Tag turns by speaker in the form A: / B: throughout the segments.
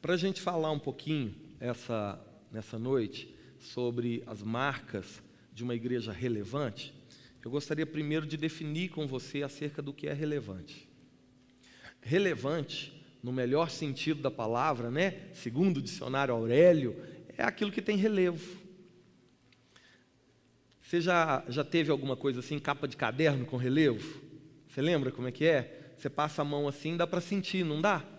A: Para a gente falar um pouquinho essa, nessa noite sobre as marcas de uma igreja relevante, eu gostaria primeiro de definir com você acerca do que é relevante. Relevante, no melhor sentido da palavra, né? segundo o dicionário Aurélio, é aquilo que tem relevo. Você já, já teve alguma coisa assim, capa de caderno com relevo? Você lembra como é que é? Você passa a mão assim, dá para sentir, não dá?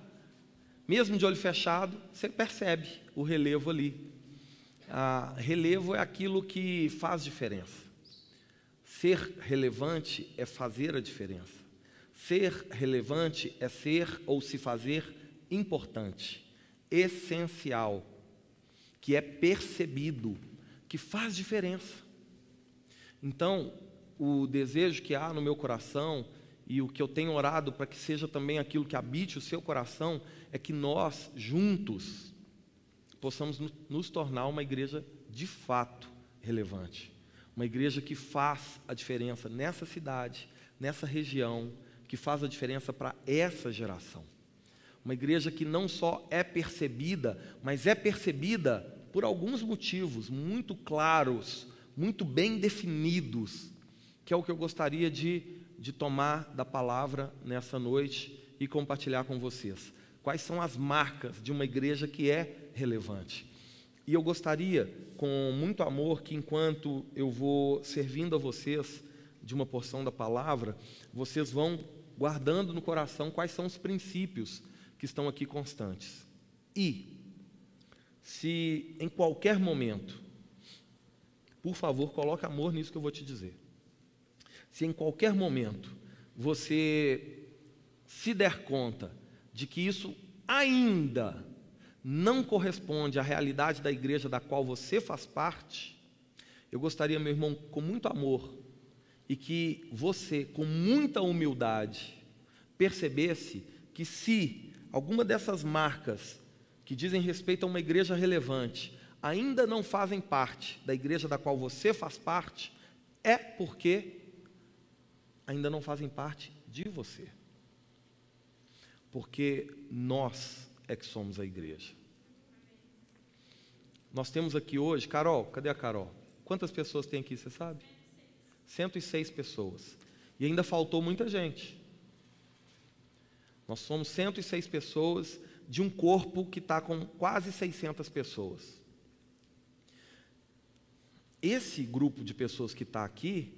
A: Mesmo de olho fechado, você percebe o relevo ali. Ah, relevo é aquilo que faz diferença. Ser relevante é fazer a diferença. Ser relevante é ser ou se fazer importante, essencial, que é percebido, que faz diferença. Então, o desejo que há no meu coração e o que eu tenho orado para que seja também aquilo que habite o seu coração, é que nós, juntos, possamos nos tornar uma igreja de fato relevante. Uma igreja que faz a diferença nessa cidade, nessa região, que faz a diferença para essa geração. Uma igreja que não só é percebida, mas é percebida por alguns motivos muito claros, muito bem definidos, que é o que eu gostaria de de tomar da palavra nessa noite e compartilhar com vocês. Quais são as marcas de uma igreja que é relevante? E eu gostaria, com muito amor, que enquanto eu vou servindo a vocês de uma porção da palavra, vocês vão guardando no coração quais são os princípios que estão aqui constantes. E, se em qualquer momento, por favor, coloque amor nisso que eu vou te dizer se em qualquer momento você se der conta de que isso ainda não corresponde à realidade da igreja da qual você faz parte, eu gostaria, meu irmão, com muito amor, e que você, com muita humildade, percebesse que se alguma dessas marcas que dizem respeito a uma igreja relevante ainda não fazem parte da igreja da qual você faz parte, é porque ainda não fazem parte de você. Porque nós é que somos a igreja. Nós temos aqui hoje, Carol, cadê a Carol? Quantas pessoas tem aqui, você sabe? 106 pessoas. E ainda faltou muita gente. Nós somos 106 pessoas de um corpo que está com quase 600 pessoas. Esse grupo de pessoas que está aqui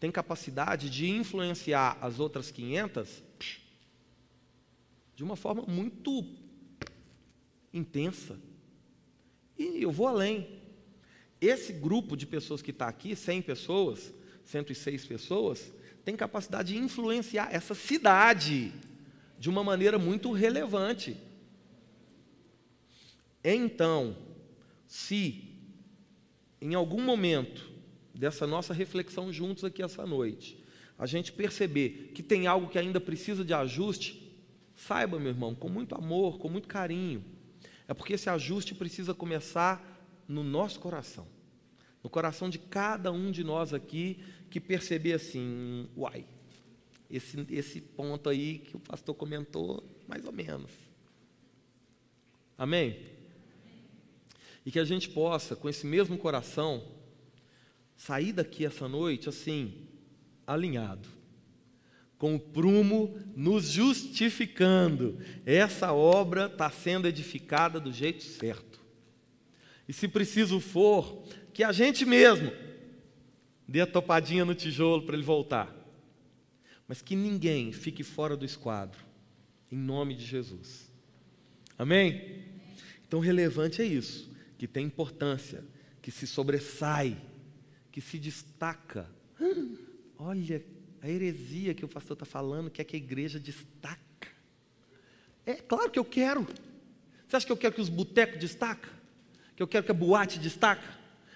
A: tem capacidade de influenciar as outras 500 de uma forma muito intensa. E eu vou além. Esse grupo de pessoas que está aqui, 100 pessoas, 106 pessoas, tem capacidade de influenciar essa cidade de uma maneira muito relevante. Então, se em algum momento dessa nossa reflexão juntos aqui essa noite, a gente perceber que tem algo que ainda precisa de ajuste, saiba, meu irmão, com muito amor, com muito carinho, é porque esse ajuste precisa começar no nosso coração, no coração de cada um de nós aqui que perceber assim, uai, esse, esse ponto aí que o pastor comentou, mais ou menos. Amém? E que a gente possa, com esse mesmo coração, sair daqui essa noite assim, alinhado, com o prumo nos justificando. Essa obra está sendo edificada do jeito certo. E se preciso for, que a gente mesmo dê a topadinha no tijolo para ele voltar. Mas que ninguém fique fora do esquadro, em nome de Jesus. Amém? Então, relevante é isso, que tem importância, que se sobressai que se destaca. Olha a heresia que o pastor está falando, que é que a igreja destaca. É claro que eu quero. Você acha que eu quero que os botecos destacam? Que eu quero que a boate destaca?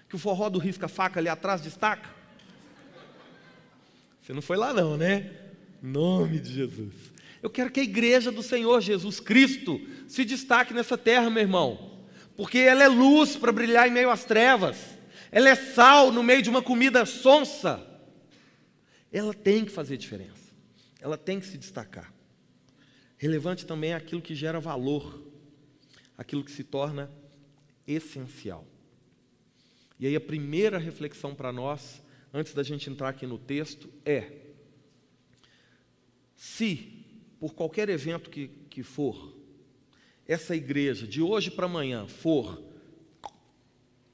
A: Que o forró do risca-faca ali atrás destaca? Você não foi lá não, né? Nome de Jesus. Eu quero que a igreja do Senhor Jesus Cristo se destaque nessa terra, meu irmão. Porque ela é luz para brilhar em meio às trevas ela é sal no meio de uma comida sonsa. Ela tem que fazer diferença, ela tem que se destacar. Relevante também é aquilo que gera valor. aquilo que se torna essencial. E aí a primeira reflexão para nós, antes da gente entrar aqui no texto, é: se por qualquer evento que, que for, essa igreja de hoje para amanhã for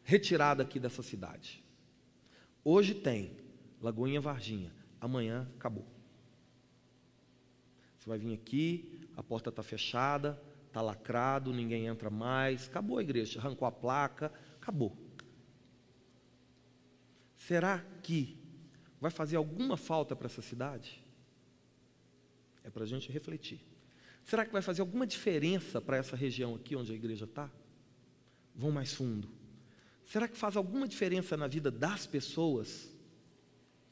A: retirada aqui dessa cidade, hoje tem Lagoinha Varginha, amanhã acabou. Você vai vir aqui, a porta está fechada, está lacrado, ninguém entra mais, acabou a igreja, arrancou a placa, acabou. Será que vai fazer alguma falta para essa cidade? É para a gente refletir. Será que vai fazer alguma diferença para essa região aqui onde a igreja está? Vão mais fundo. Será que faz alguma diferença na vida das pessoas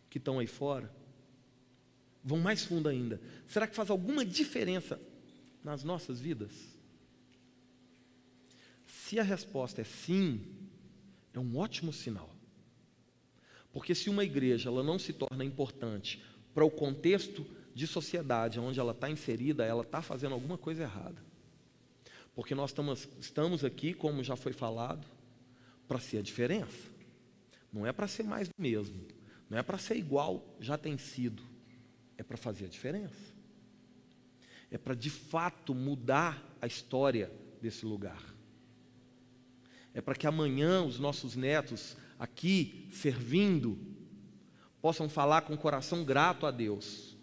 A: que estão aí fora? Vão mais fundo ainda. Será que faz alguma diferença nas nossas vidas? Se a resposta é sim, é um ótimo sinal. Porque se uma igreja ela não se torna importante para o contexto de sociedade onde ela está inserida, ela está fazendo alguma coisa errada. Porque nós estamos, estamos aqui, como já foi falado, para ser a diferença. Não é para ser mais do mesmo. Não é para ser igual, já tem sido. É para fazer a diferença. É para de fato mudar a história desse lugar. É para que amanhã os nossos netos aqui servindo, possam falar com o coração grato a Deus.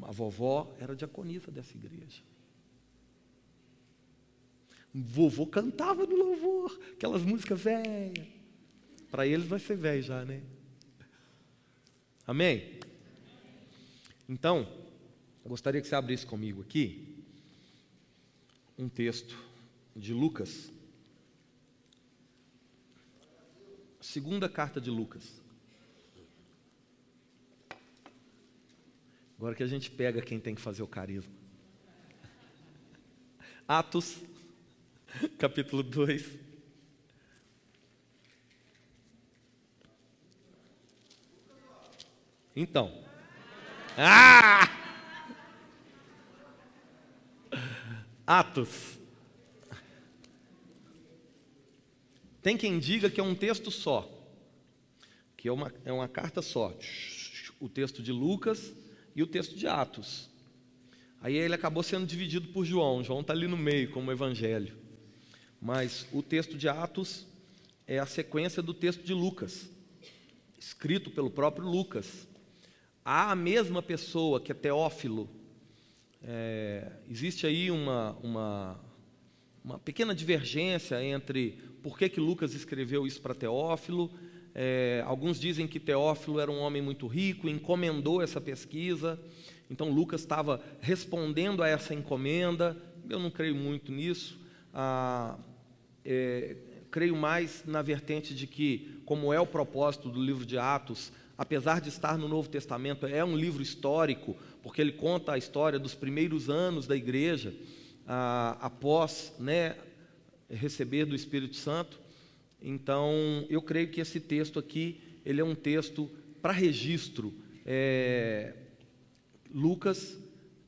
A: A vovó era diaconisa dessa igreja. Vovô cantava no louvor, aquelas músicas velhas. Para eles vai ser velho já, né? Amém? Então, eu gostaria que você abrisse comigo aqui um texto de Lucas, Segunda carta de Lucas. Agora que a gente pega quem tem que fazer o carisma. Atos, capítulo 2. Então. Ah! Atos Tem quem diga que é um texto só, que é uma, é uma carta só. O texto de Lucas e o texto de Atos. Aí ele acabou sendo dividido por João. João está ali no meio, como evangelho. Mas o texto de Atos é a sequência do texto de Lucas, escrito pelo próprio Lucas. Há a mesma pessoa que é Teófilo. É, existe aí uma, uma, uma pequena divergência entre por que, que Lucas escreveu isso para Teófilo. É, alguns dizem que Teófilo era um homem muito rico, encomendou essa pesquisa, então Lucas estava respondendo a essa encomenda. Eu não creio muito nisso. Ah, é, creio mais na vertente de que, como é o propósito do livro de Atos, apesar de estar no Novo Testamento, é um livro histórico, porque ele conta a história dos primeiros anos da igreja, ah, após né, receber do Espírito Santo. Então, eu creio que esse texto aqui, ele é um texto para registro. É, Lucas,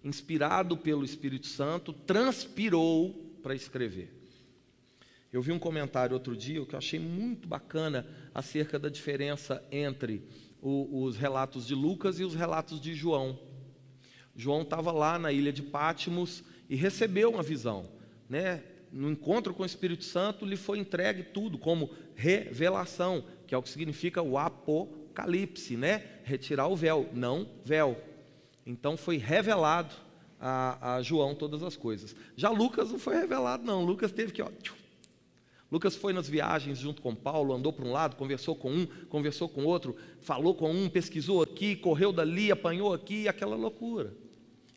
A: inspirado pelo Espírito Santo, transpirou para escrever. Eu vi um comentário outro dia que eu achei muito bacana acerca da diferença entre o, os relatos de Lucas e os relatos de João. João estava lá na ilha de Pátimos e recebeu uma visão, né? no encontro com o Espírito Santo, lhe foi entregue tudo como revelação, que é o que significa o apocalipse, né? Retirar o véu, não véu. Então foi revelado a, a João todas as coisas. Já Lucas não foi revelado, não. Lucas teve que, ó, Lucas foi nas viagens junto com Paulo, andou para um lado, conversou com um, conversou com outro, falou com um, pesquisou aqui, correu dali, apanhou aqui, aquela loucura.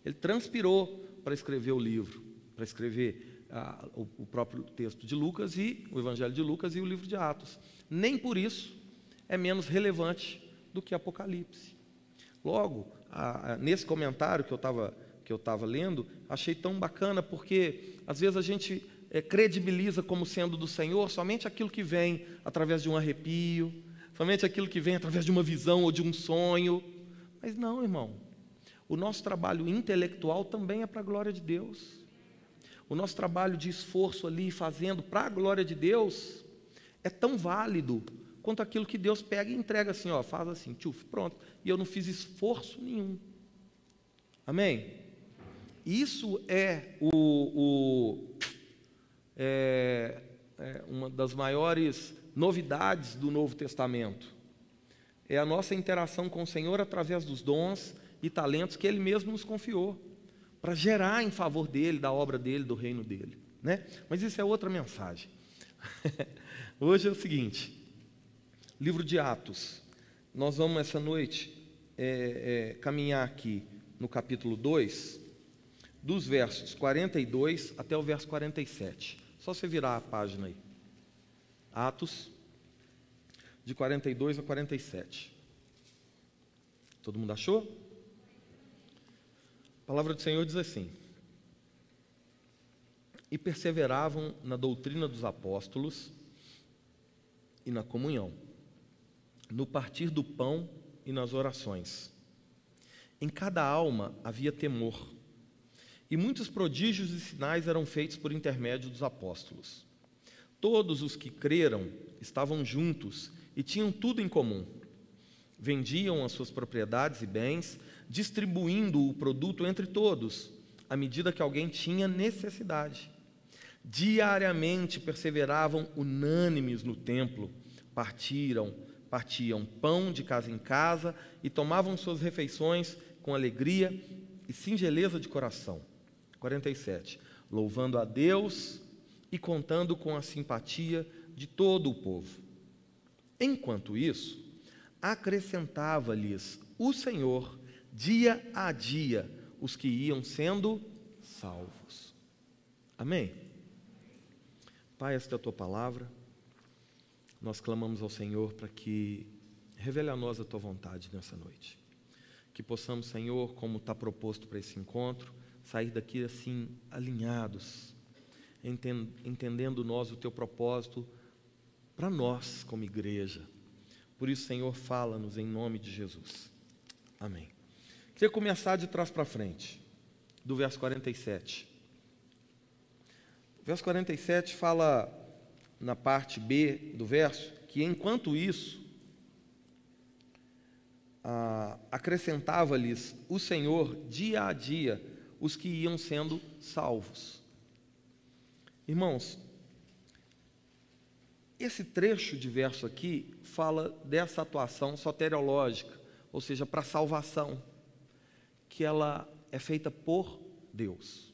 A: Ele transpirou para escrever o livro, para escrever a, o, o, próprio texto de Lucas e o Evangelho de Lucas e o livro de Atos. Nem por isso é menos relevante do que Apocalipse. Logo, nesse comentário que eu estava que eu estava lendo, achei tão bacana porque às vezes a gente é, credibiliza como sendo do Senhor somente aquilo que vem através de um arrepio, somente aquilo que vem através de uma visão ou de um sonho. Mas não, irmão. O nosso trabalho intelectual também é para a glória de Deus. O nosso trabalho de esforço ali, fazendo para a glória de Deus, é tão válido quanto aquilo que Deus pega e entrega assim, ó, faz assim, tchuf, pronto. E eu não fiz esforço nenhum. Amém? Isso é o, o é, é uma das maiores novidades do Novo Testamento. É a nossa interação com o Senhor através dos dons e talentos que Ele mesmo nos confiou, para gerar em favor dele, da obra dele, do reino dele. Né? Mas isso é outra mensagem. Hoje é o seguinte: livro de Atos. Nós vamos essa noite é, é, caminhar aqui no capítulo 2, dos versos 42 até o verso 47. Só você virar a página aí. Atos, de 42 a 47. Todo mundo achou? A palavra do Senhor diz assim: E perseveravam na doutrina dos apóstolos e na comunhão, no partir do pão e nas orações. Em cada alma havia temor, e muitos prodígios e sinais eram feitos por intermédio dos apóstolos. Todos os que creram estavam juntos e tinham tudo em comum. Vendiam as suas propriedades e bens, distribuindo o produto entre todos, à medida que alguém tinha necessidade. Diariamente perseveravam unânimes no templo, partiram, partiam pão de casa em casa e tomavam suas refeições com alegria e singeleza de coração. 47. Louvando a Deus e contando com a simpatia de todo o povo. Enquanto isso, acrescentava-lhes o Senhor dia a dia os que iam sendo salvos. Amém? Pai, esta é a tua palavra. Nós clamamos ao Senhor para que revele a nós a tua vontade nessa noite. Que possamos, Senhor, como está proposto para esse encontro, sair daqui assim alinhados, entendendo nós o teu propósito para nós como igreja. Por isso, Senhor, fala-nos em nome de Jesus. Amém. Queria começar de trás para frente, do verso 47. O verso 47 fala na parte B do verso que enquanto isso ah, acrescentava-lhes o Senhor dia a dia os que iam sendo salvos. Irmãos, esse trecho de verso aqui fala dessa atuação soteriológica, ou seja, para salvação, que ela é feita por Deus.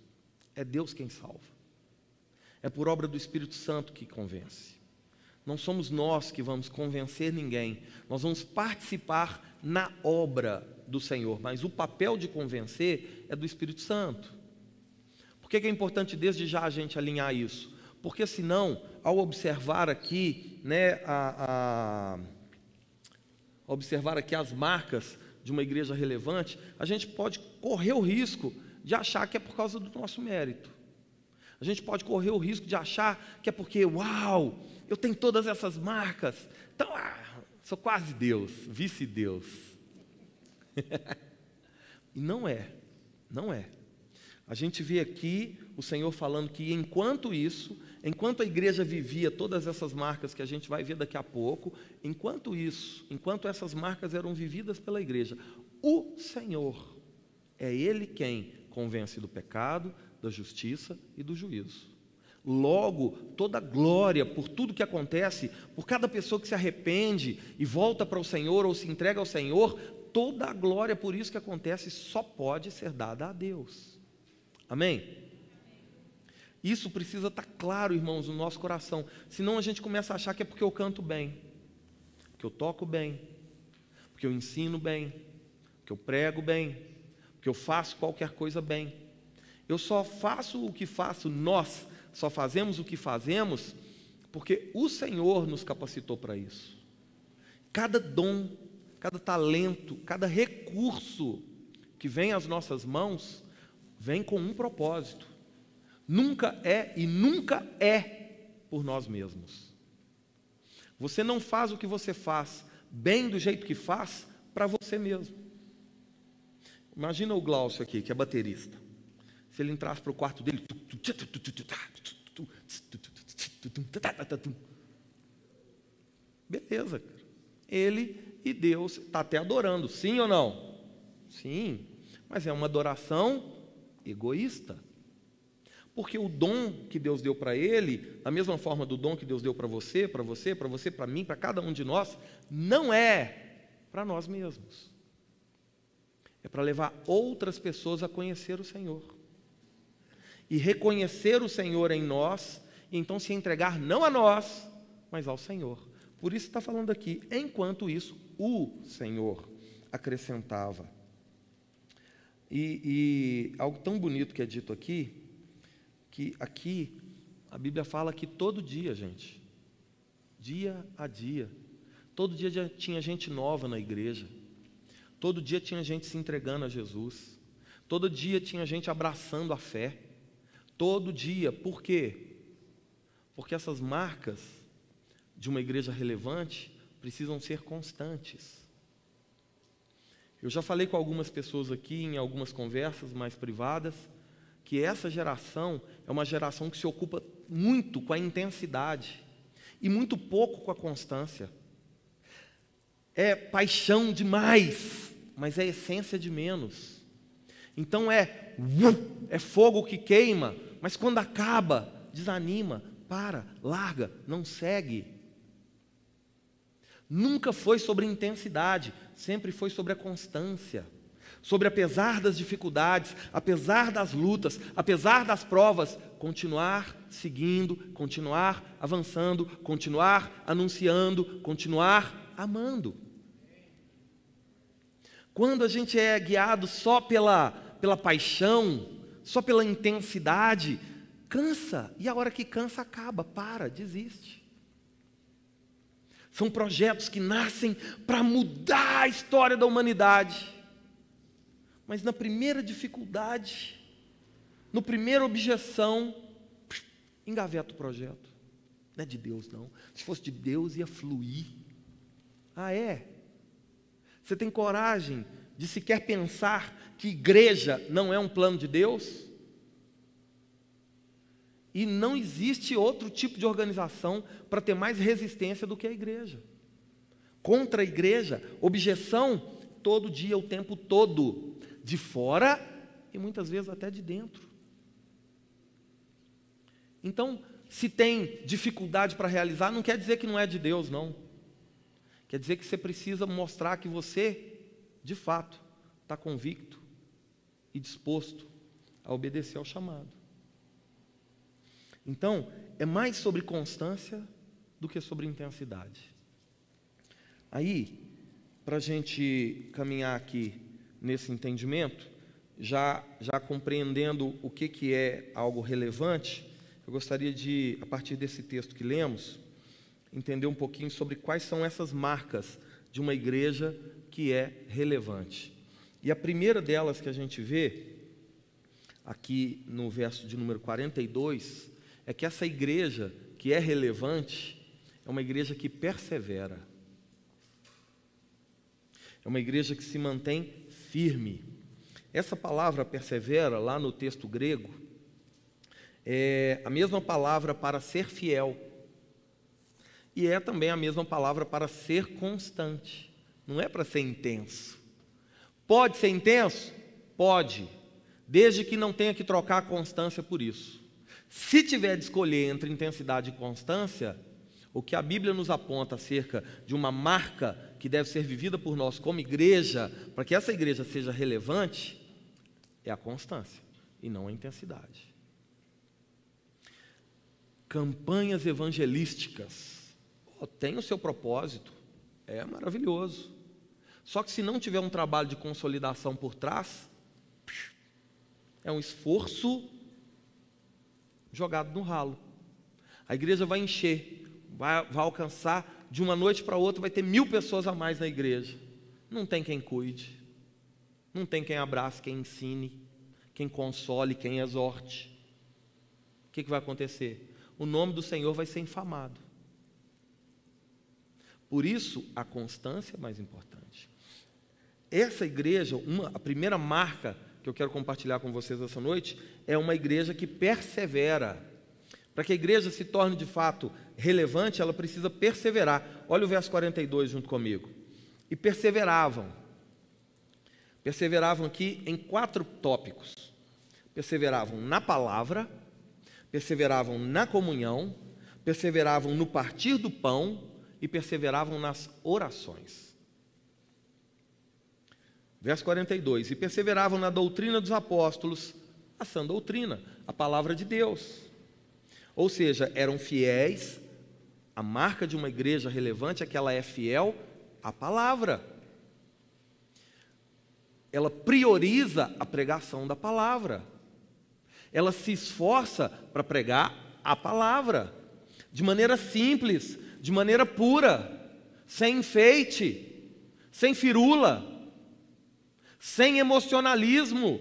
A: É Deus quem salva. É por obra do Espírito Santo que convence. Não somos nós que vamos convencer ninguém, nós vamos participar na obra do Senhor, mas o papel de convencer é do Espírito Santo. Por que é importante desde já a gente alinhar isso? Porque senão, ao observar aqui, né, a, a observar aqui as marcas de uma igreja relevante, a gente pode correr o risco de achar que é por causa do nosso mérito. A gente pode correr o risco de achar que é porque, uau, eu tenho todas essas marcas, então, ah, sou quase Deus, vice-Deus. e não é, não é. A gente vê aqui o Senhor falando que enquanto isso, enquanto a igreja vivia todas essas marcas que a gente vai ver daqui a pouco, enquanto isso, enquanto essas marcas eram vividas pela igreja, o Senhor é Ele quem convence do pecado, da justiça e do juízo. Logo, toda glória por tudo que acontece, por cada pessoa que se arrepende e volta para o Senhor ou se entrega ao Senhor, toda a glória por isso que acontece só pode ser dada a Deus. Amém? Isso precisa estar claro, irmãos, no nosso coração. Senão a gente começa a achar que é porque eu canto bem, porque eu toco bem, porque eu ensino bem, porque eu prego bem, porque eu faço qualquer coisa bem. Eu só faço o que faço, nós só fazemos o que fazemos porque o Senhor nos capacitou para isso. Cada dom, cada talento, cada recurso que vem às nossas mãos vem com um propósito. Nunca é e nunca é por nós mesmos. Você não faz o que você faz bem do jeito que faz para você mesmo. Imagina o Glaucio aqui, que é baterista. Se ele entrasse para o quarto dele, beleza, ele e Deus está até adorando, sim ou não? Sim, mas é uma adoração egoísta. Porque o dom que Deus deu para ele, da mesma forma do dom que Deus deu para você, para você, para você, para mim, para cada um de nós, não é para nós mesmos. É para levar outras pessoas a conhecer o Senhor. E reconhecer o Senhor em nós, e então se entregar não a nós, mas ao Senhor. Por isso está falando aqui, enquanto isso, o Senhor acrescentava. E, e algo tão bonito que é dito aqui, que aqui a Bíblia fala que todo dia, gente, dia a dia, todo dia tinha gente nova na igreja, todo dia tinha gente se entregando a Jesus, todo dia tinha gente abraçando a fé, todo dia, por quê? Porque essas marcas de uma igreja relevante precisam ser constantes. Eu já falei com algumas pessoas aqui em algumas conversas mais privadas que essa geração é uma geração que se ocupa muito com a intensidade e muito pouco com a constância. É paixão demais, mas é essência de menos. Então é é fogo que queima, mas quando acaba, desanima, para, larga, não segue. Nunca foi sobre intensidade, sempre foi sobre a constância sobre apesar das dificuldades, apesar das lutas, apesar das provas, continuar seguindo, continuar avançando, continuar anunciando, continuar amando. Quando a gente é guiado só pela, pela paixão, só pela intensidade, cansa, e a hora que cansa acaba, para, desiste. São projetos que nascem para mudar a história da humanidade mas na primeira dificuldade, no primeira objeção, engaveta o projeto. Não é de Deus, não. Se fosse de Deus, ia fluir. Ah, é? Você tem coragem de sequer pensar que igreja não é um plano de Deus? E não existe outro tipo de organização para ter mais resistência do que a igreja. Contra a igreja, objeção todo dia, o tempo todo de fora e muitas vezes até de dentro. Então, se tem dificuldade para realizar, não quer dizer que não é de Deus, não. Quer dizer que você precisa mostrar que você, de fato, está convicto e disposto a obedecer ao chamado. Então, é mais sobre constância do que sobre intensidade. Aí, para a gente caminhar aqui nesse entendimento, já, já compreendendo o que, que é algo relevante, eu gostaria de, a partir desse texto que lemos, entender um pouquinho sobre quais são essas marcas de uma igreja que é relevante. E a primeira delas que a gente vê, aqui no verso de número 42, é que essa igreja que é relevante é uma igreja que persevera. É uma igreja que se mantém firme. Essa palavra persevera, lá no texto grego, é a mesma palavra para ser fiel. E é também a mesma palavra para ser constante. Não é para ser intenso. Pode ser intenso? Pode. Desde que não tenha que trocar a constância por isso. Se tiver de escolher entre intensidade e constância, o que a Bíblia nos aponta acerca de uma marca que deve ser vivida por nós como igreja, para que essa igreja seja relevante, é a constância e não a intensidade. Campanhas evangelísticas oh, o seu propósito, é maravilhoso. Só que se não tiver um trabalho de consolidação por trás, é um esforço jogado no ralo. A igreja vai encher, vai, vai alcançar de uma noite para outra vai ter mil pessoas a mais na igreja. Não tem quem cuide, não tem quem abrace, quem ensine, quem console, quem exorte. O que, que vai acontecer? O nome do Senhor vai ser infamado. Por isso, a constância é mais importante. Essa igreja, uma, a primeira marca que eu quero compartilhar com vocês essa noite, é uma igreja que persevera. Para que a igreja se torne de fato relevante, ela precisa perseverar. Olha o verso 42 junto comigo. E perseveravam. Perseveravam aqui em quatro tópicos. Perseveravam na palavra, perseveravam na comunhão, perseveravam no partir do pão e perseveravam nas orações. Verso 42: E perseveravam na doutrina dos apóstolos, a sã doutrina, a palavra de Deus. Ou seja, eram fiéis. A marca de uma igreja relevante é que ela é fiel à palavra. Ela prioriza a pregação da palavra. Ela se esforça para pregar a palavra de maneira simples, de maneira pura, sem enfeite, sem firula, sem emocionalismo.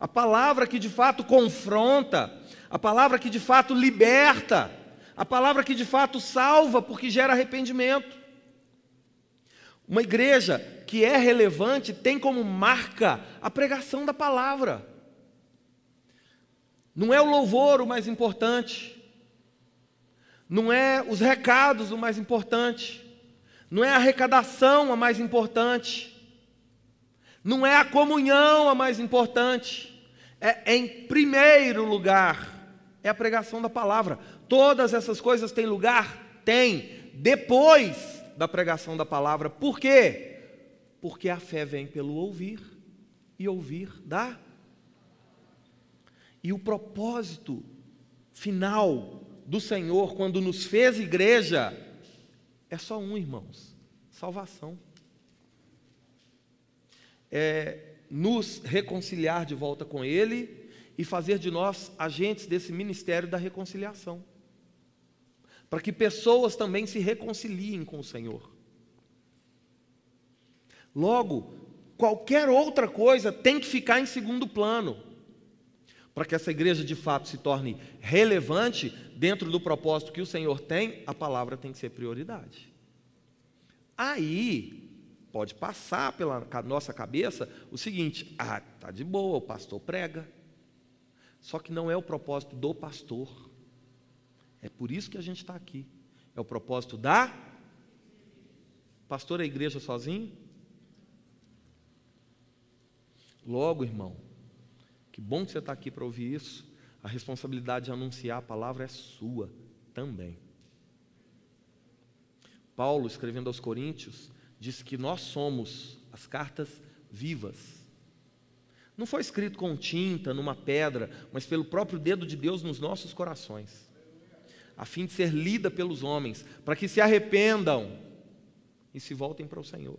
A: A palavra que de fato confronta, a palavra que de fato liberta, a palavra que de fato salva, porque gera arrependimento. Uma igreja que é relevante tem como marca a pregação da palavra. Não é o louvor o mais importante, não é os recados o mais importante, não é a arrecadação a mais importante, não é a comunhão a mais importante, é em primeiro lugar, é a pregação da palavra. Todas essas coisas têm lugar? Tem, depois da pregação da palavra. Por quê? Porque a fé vem pelo ouvir, e ouvir da. E o propósito final do Senhor, quando nos fez igreja, é só um, irmãos: salvação. É nos reconciliar de volta com Ele e fazer de nós agentes desse ministério da reconciliação. Para que pessoas também se reconciliem com o Senhor. Logo, qualquer outra coisa tem que ficar em segundo plano para que essa igreja de fato se torne relevante dentro do propósito que o Senhor tem, a palavra tem que ser prioridade. Aí pode passar pela nossa cabeça o seguinte: ah, tá de boa, o pastor prega. Só que não é o propósito do pastor. É por isso que a gente está aqui. É o propósito da pastor a igreja sozinho? Logo, irmão, que bom que você está aqui para ouvir isso. A responsabilidade de anunciar a palavra é sua também. Paulo, escrevendo aos Coríntios, diz que nós somos as cartas vivas. Não foi escrito com tinta, numa pedra, mas pelo próprio dedo de Deus nos nossos corações, a fim de ser lida pelos homens, para que se arrependam e se voltem para o Senhor.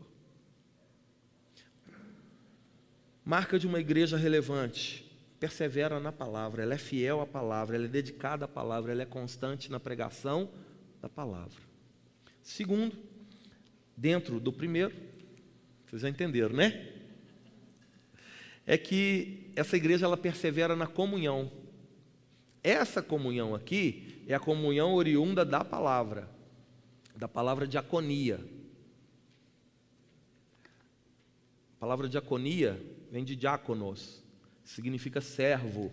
A: Marca de uma igreja relevante persevera na palavra, ela é fiel à palavra, ela é dedicada à palavra, ela é constante na pregação da palavra. Segundo, dentro do primeiro, vocês já entenderam, né? É que essa igreja ela persevera na comunhão. Essa comunhão aqui é a comunhão oriunda da palavra, da palavra diaconia. A palavra diaconia vem de diáconos, significa servo,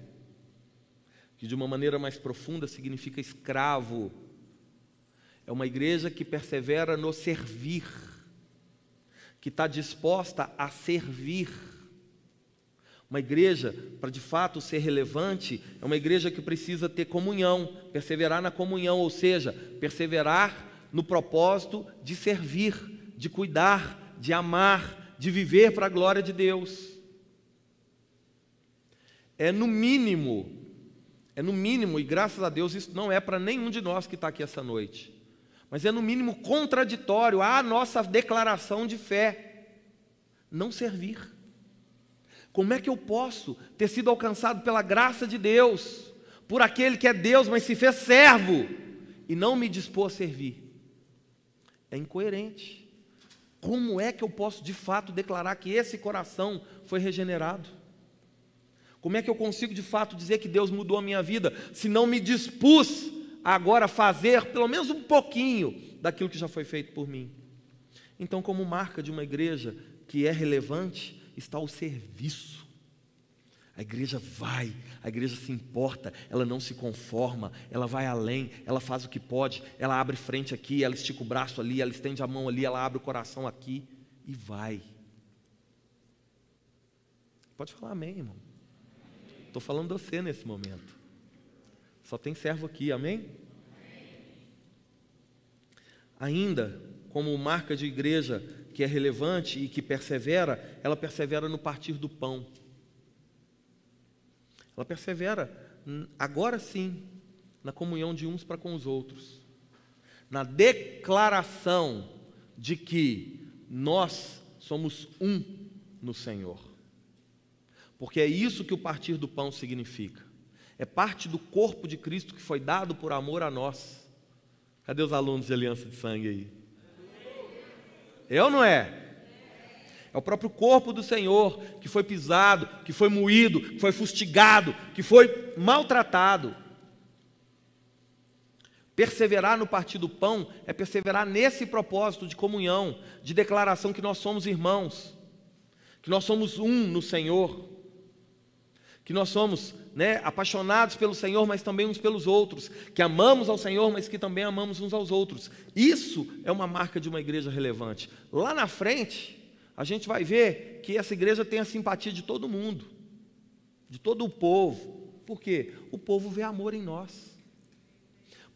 A: que de uma maneira mais profunda significa escravo. É uma igreja que persevera no servir, que está disposta a servir. Uma igreja, para de fato ser relevante, é uma igreja que precisa ter comunhão, perseverar na comunhão, ou seja, perseverar no propósito de servir, de cuidar, de amar, de viver para a glória de Deus é no mínimo, é no mínimo, e graças a Deus isso não é para nenhum de nós que está aqui essa noite, mas é no mínimo contraditório à nossa declaração de fé. Não servir. Como é que eu posso ter sido alcançado pela graça de Deus, por aquele que é Deus, mas se fez servo, e não me dispôs a servir? É incoerente. Como é que eu posso de fato declarar que esse coração foi regenerado? Como é que eu consigo de fato dizer que Deus mudou a minha vida, se não me dispus agora fazer pelo menos um pouquinho daquilo que já foi feito por mim? Então, como marca de uma igreja que é relevante, está ao serviço. A igreja vai, a igreja se importa, ela não se conforma, ela vai além, ela faz o que pode, ela abre frente aqui, ela estica o braço ali, ela estende a mão ali, ela abre o coração aqui e vai. Pode falar amém, irmão. Estou falando de você nesse momento. Só tem servo aqui, amém? Ainda, como marca de igreja que é relevante e que persevera, ela persevera no partir do pão. Ela persevera, agora sim, na comunhão de uns para com os outros, na declaração de que nós somos um no Senhor. Porque é isso que o partir do pão significa. É parte do corpo de Cristo que foi dado por amor a nós. Cadê os alunos de aliança de sangue aí? Eu é não é? É o próprio corpo do Senhor que foi pisado, que foi moído, que foi fustigado, que foi maltratado. Perseverar no partir do pão é perseverar nesse propósito de comunhão, de declaração que nós somos irmãos, que nós somos um no Senhor, que nós somos né, apaixonados pelo Senhor, mas também uns pelos outros, que amamos ao Senhor, mas que também amamos uns aos outros. Isso é uma marca de uma igreja relevante. Lá na frente, a gente vai ver que essa igreja tem a simpatia de todo mundo, de todo o povo. Por quê? O povo vê amor em nós.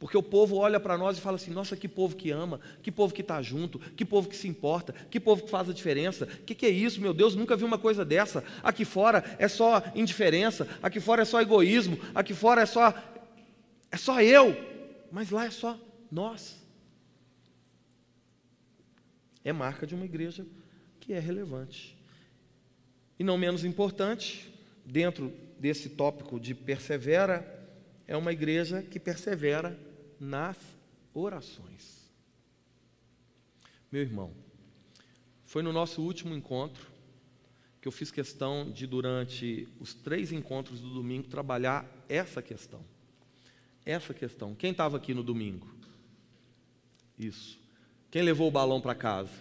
A: Porque o povo olha para nós e fala assim: nossa, que povo que ama, que povo que está junto, que povo que se importa, que povo que faz a diferença. O que, que, é isso, meu Deus? Nunca vi uma coisa dessa. Aqui fora é só indiferença, aqui fora é só egoísmo, aqui fora é só. É só eu, mas lá é só nós. É marca de uma igreja que é relevante. E não menos importante, dentro desse tópico de persevera, é uma igreja que persevera nas orações. Meu irmão, foi no nosso último encontro que eu fiz questão de, durante os três encontros do domingo, trabalhar essa questão. Essa questão. Quem estava aqui no domingo? Isso. Quem levou o balão para casa?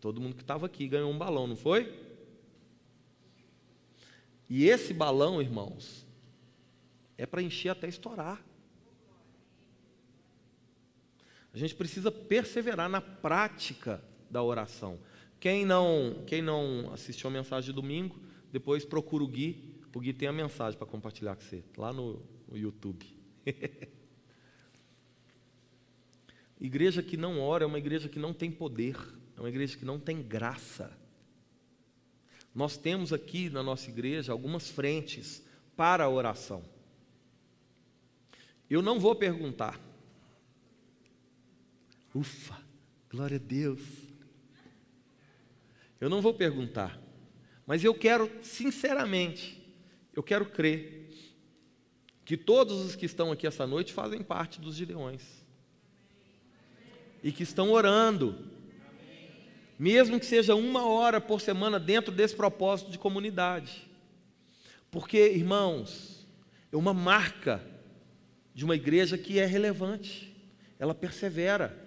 A: Todo mundo que estava aqui ganhou um balão, não foi? E esse balão, irmãos, é para encher até estourar. A gente precisa perseverar na prática da oração. Quem não, quem não assistiu a mensagem de domingo, depois procura o Gui. O Gui tem a mensagem para compartilhar com você, lá no, no YouTube. igreja que não ora é uma igreja que não tem poder é uma igreja que não tem graça. Nós temos aqui na nossa igreja algumas frentes para a oração. Eu não vou perguntar. Ufa, glória a Deus. Eu não vou perguntar. Mas eu quero, sinceramente, eu quero crer que todos os que estão aqui essa noite fazem parte dos Gideões. E que estão orando mesmo que seja uma hora por semana dentro desse propósito de comunidade. Porque, irmãos, é uma marca de uma igreja que é relevante, ela persevera,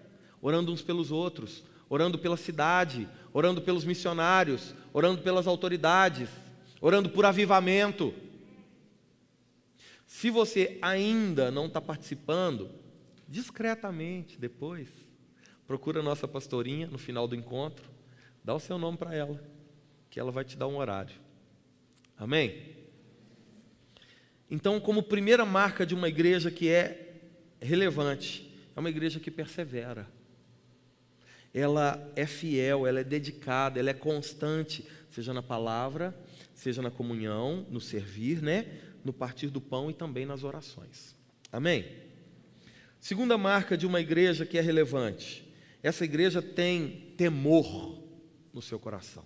A: orando uns pelos outros, orando pela cidade, orando pelos missionários, orando pelas autoridades, orando por avivamento. Se você ainda não está participando, discretamente depois, Procura a nossa pastorinha no final do encontro, dá o seu nome para ela, que ela vai te dar um horário. Amém? Então, como primeira marca de uma igreja que é relevante, é uma igreja que persevera. Ela é fiel, ela é dedicada, ela é constante, seja na palavra, seja na comunhão, no servir, né? no partir do pão e também nas orações. Amém? Segunda marca de uma igreja que é relevante, essa igreja tem temor no seu coração.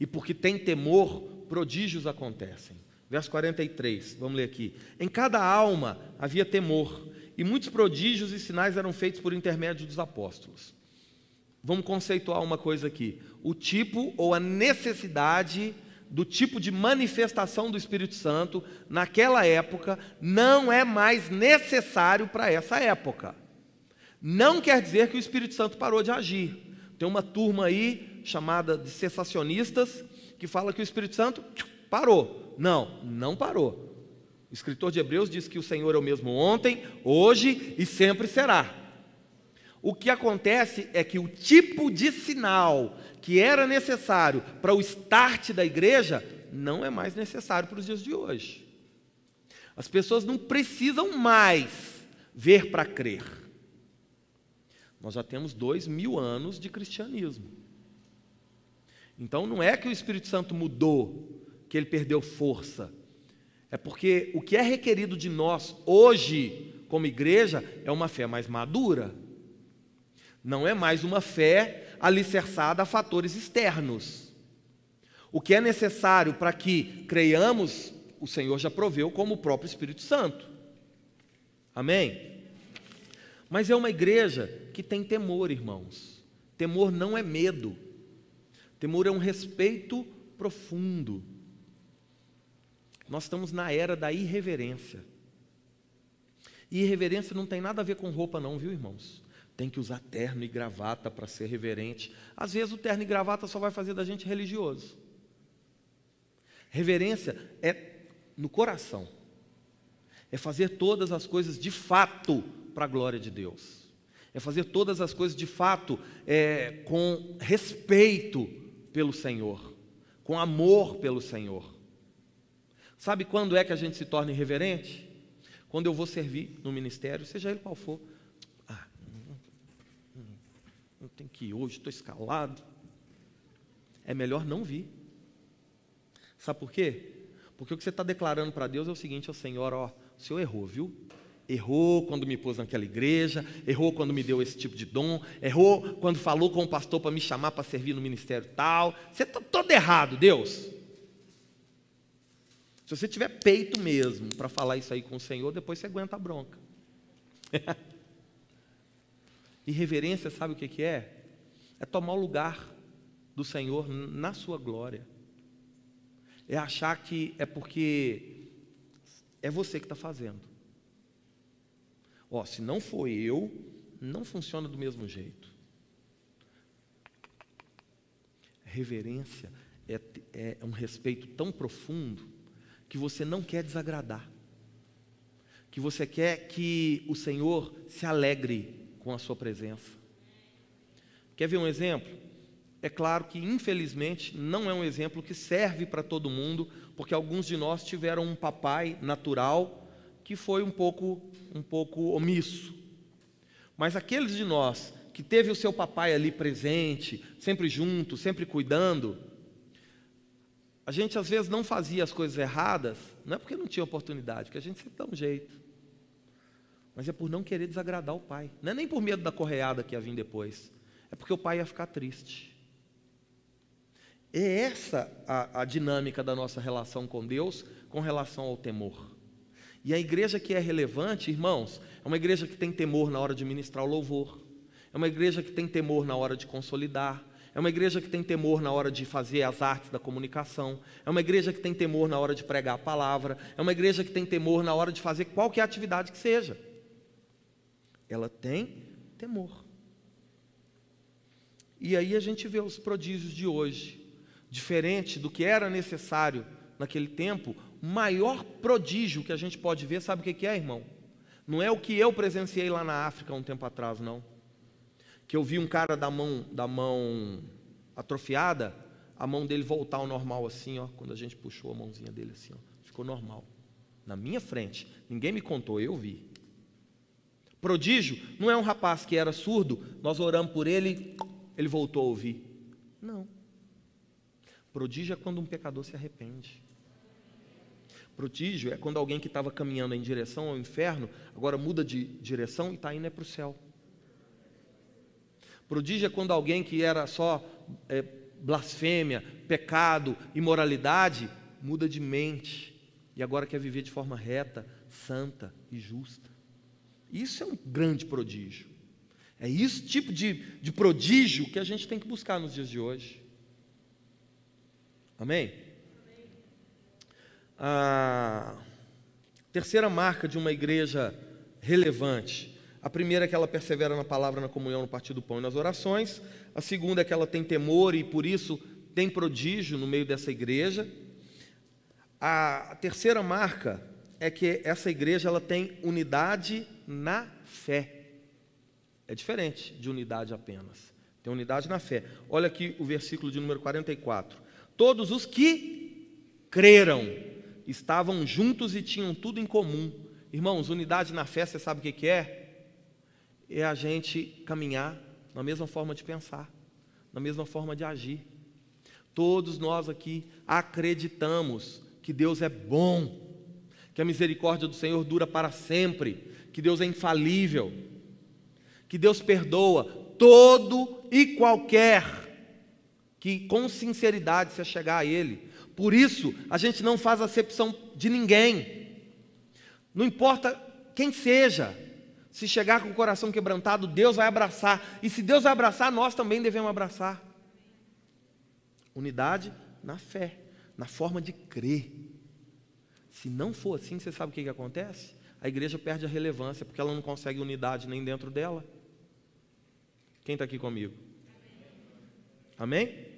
A: E porque tem temor, prodígios acontecem. Verso 43, vamos ler aqui. Em cada alma havia temor, e muitos prodígios e sinais eram feitos por intermédio dos apóstolos. Vamos conceituar uma coisa aqui: o tipo ou a necessidade do tipo de manifestação do Espírito Santo naquela época não é mais necessário para essa época. Não quer dizer que o Espírito Santo parou de agir. Tem uma turma aí chamada de cessacionistas, que fala que o Espírito Santo parou. Não, não parou. O escritor de Hebreus diz que o Senhor é o mesmo ontem, hoje e sempre será. O que acontece é que o tipo de sinal que era necessário para o start da igreja não é mais necessário para os dias de hoje. As pessoas não precisam mais ver para crer. Nós já temos dois mil anos de cristianismo. Então não é que o Espírito Santo mudou, que ele perdeu força. É porque o que é requerido de nós hoje, como igreja, é uma fé mais madura. Não é mais uma fé alicerçada a fatores externos. O que é necessário para que creiamos, o Senhor já proveu como o próprio Espírito Santo. Amém? Mas é uma igreja que tem temor, irmãos. Temor não é medo. Temor é um respeito profundo. Nós estamos na era da irreverência. E irreverência não tem nada a ver com roupa, não, viu, irmãos? Tem que usar terno e gravata para ser reverente. Às vezes o terno e gravata só vai fazer da gente religioso. Reverência é no coração, é fazer todas as coisas de fato para a glória de Deus, é fazer todas as coisas de fato é, com respeito pelo Senhor, com amor pelo Senhor. Sabe quando é que a gente se torna irreverente? Quando eu vou servir no ministério, seja ele qual for. Não tem que ir hoje, estou escalado. É melhor não vir. Sabe por quê? Porque o que você está declarando para Deus é o seguinte, ó Senhor, ó, o Senhor errou, viu? Errou quando me pôs naquela igreja, errou quando me deu esse tipo de dom, errou quando falou com o pastor para me chamar para servir no ministério tal. Você está todo errado, Deus. Se você tiver peito mesmo para falar isso aí com o Senhor, depois você aguenta a bronca. Irreverência, sabe o que, é? É tomar o lugar do Senhor na sua glória é achar que é porque é você que está fazendo. Ó, se não foi eu, não funciona do mesmo jeito. Reverência é, é um respeito tão profundo que você não quer desagradar, que você quer que o Senhor se alegre com a sua presença. Quer ver um exemplo? É claro que, infelizmente, não é um exemplo que serve para todo mundo, porque alguns de nós tiveram um papai natural que foi um pouco, um pouco omisso. Mas aqueles de nós que teve o seu papai ali presente, sempre junto, sempre cuidando, a gente às vezes não fazia as coisas erradas, não é porque não tinha oportunidade, porque a gente sempre dá um jeito. Mas é por não querer desagradar o pai. Não é nem por medo da correada que ia vir depois. É porque o pai ia ficar triste. É essa a, a dinâmica da nossa relação com Deus com relação ao temor. E a igreja que é relevante, irmãos, é uma igreja que tem temor na hora de ministrar o louvor, é uma igreja que tem temor na hora de consolidar, é uma igreja que tem temor na hora de fazer as artes da comunicação, é uma igreja que tem temor na hora de pregar a palavra, é uma igreja que tem temor na hora de fazer qualquer atividade que seja. Ela tem temor. E aí a gente vê os prodígios de hoje diferente do que era necessário naquele tempo, o maior prodígio que a gente pode ver, sabe o que é, irmão? Não é o que eu presenciei lá na África um tempo atrás, não. Que eu vi um cara da mão, da mão atrofiada, a mão dele voltar ao normal assim, ó, quando a gente puxou a mãozinha dele assim, ó, ficou normal. Na minha frente. Ninguém me contou, eu vi. Prodígio não é um rapaz que era surdo, nós oramos por ele, ele voltou a ouvir. Não. Prodígio é quando um pecador se arrepende. Prodígio é quando alguém que estava caminhando em direção ao inferno, agora muda de direção e está indo é para o céu. Prodígio é quando alguém que era só é, blasfêmia, pecado, imoralidade, muda de mente e agora quer viver de forma reta, santa e justa. Isso é um grande prodígio. É esse tipo de, de prodígio que a gente tem que buscar nos dias de hoje. Amém? A terceira marca de uma igreja relevante, A primeira é que ela persevera na palavra, na comunhão, no partido do pão e nas orações. A segunda é que ela tem temor e por isso tem prodígio no meio dessa igreja. A terceira marca é que essa igreja ela tem unidade na fé. É diferente de unidade apenas. Tem unidade na fé. Olha aqui o versículo de número 44. Todos os que creram estavam juntos e tinham tudo em comum. Irmãos, unidade na fé, você sabe o que é? É a gente caminhar na mesma forma de pensar, na mesma forma de agir. Todos nós aqui acreditamos que Deus é bom, que a misericórdia do Senhor dura para sempre, que Deus é infalível, que Deus perdoa todo e qualquer que com sinceridade se chegar a Ele. Por isso, a gente não faz acepção de ninguém, não importa quem seja, se chegar com o coração quebrantado, Deus vai abraçar, e se Deus vai abraçar, nós também devemos abraçar. Unidade na fé, na forma de crer. Se não for assim, você sabe o que, que acontece? A igreja perde a relevância, porque ela não consegue unidade nem dentro dela. Quem está aqui comigo? Amém?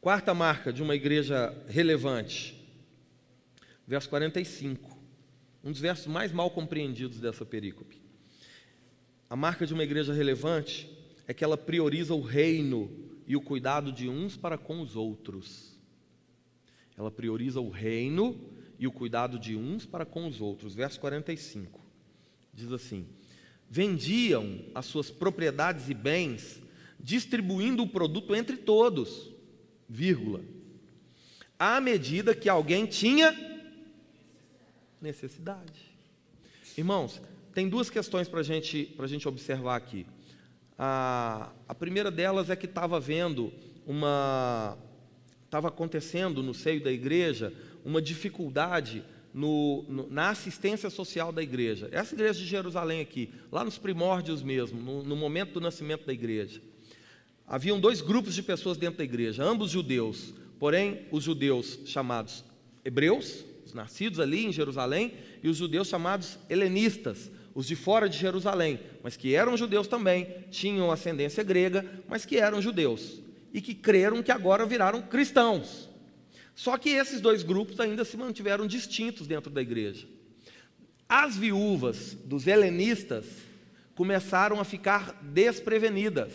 A: Quarta marca de uma igreja relevante, verso 45, um dos versos mais mal compreendidos dessa perícope. A marca de uma igreja relevante é que ela prioriza o reino e o cuidado de uns para com os outros. Ela prioriza o reino e o cuidado de uns para com os outros. Verso 45 diz assim: vendiam as suas propriedades e bens, distribuindo o produto entre todos, vírgula, à medida que alguém tinha necessidade. Irmãos, tem duas questões para gente, a gente observar aqui. A, a primeira delas é que estava vendo uma. Estava acontecendo no seio da igreja uma dificuldade no, no, na assistência social da igreja. Essa igreja de Jerusalém aqui, lá nos primórdios mesmo, no, no momento do nascimento da igreja. Haviam dois grupos de pessoas dentro da igreja, ambos judeus, porém os judeus chamados hebreus, os nascidos ali em Jerusalém, e os judeus chamados helenistas, os de fora de Jerusalém, mas que eram judeus também, tinham ascendência grega, mas que eram judeus e que creram que agora viraram cristãos. Só que esses dois grupos ainda se mantiveram distintos dentro da igreja. As viúvas dos helenistas começaram a ficar desprevenidas,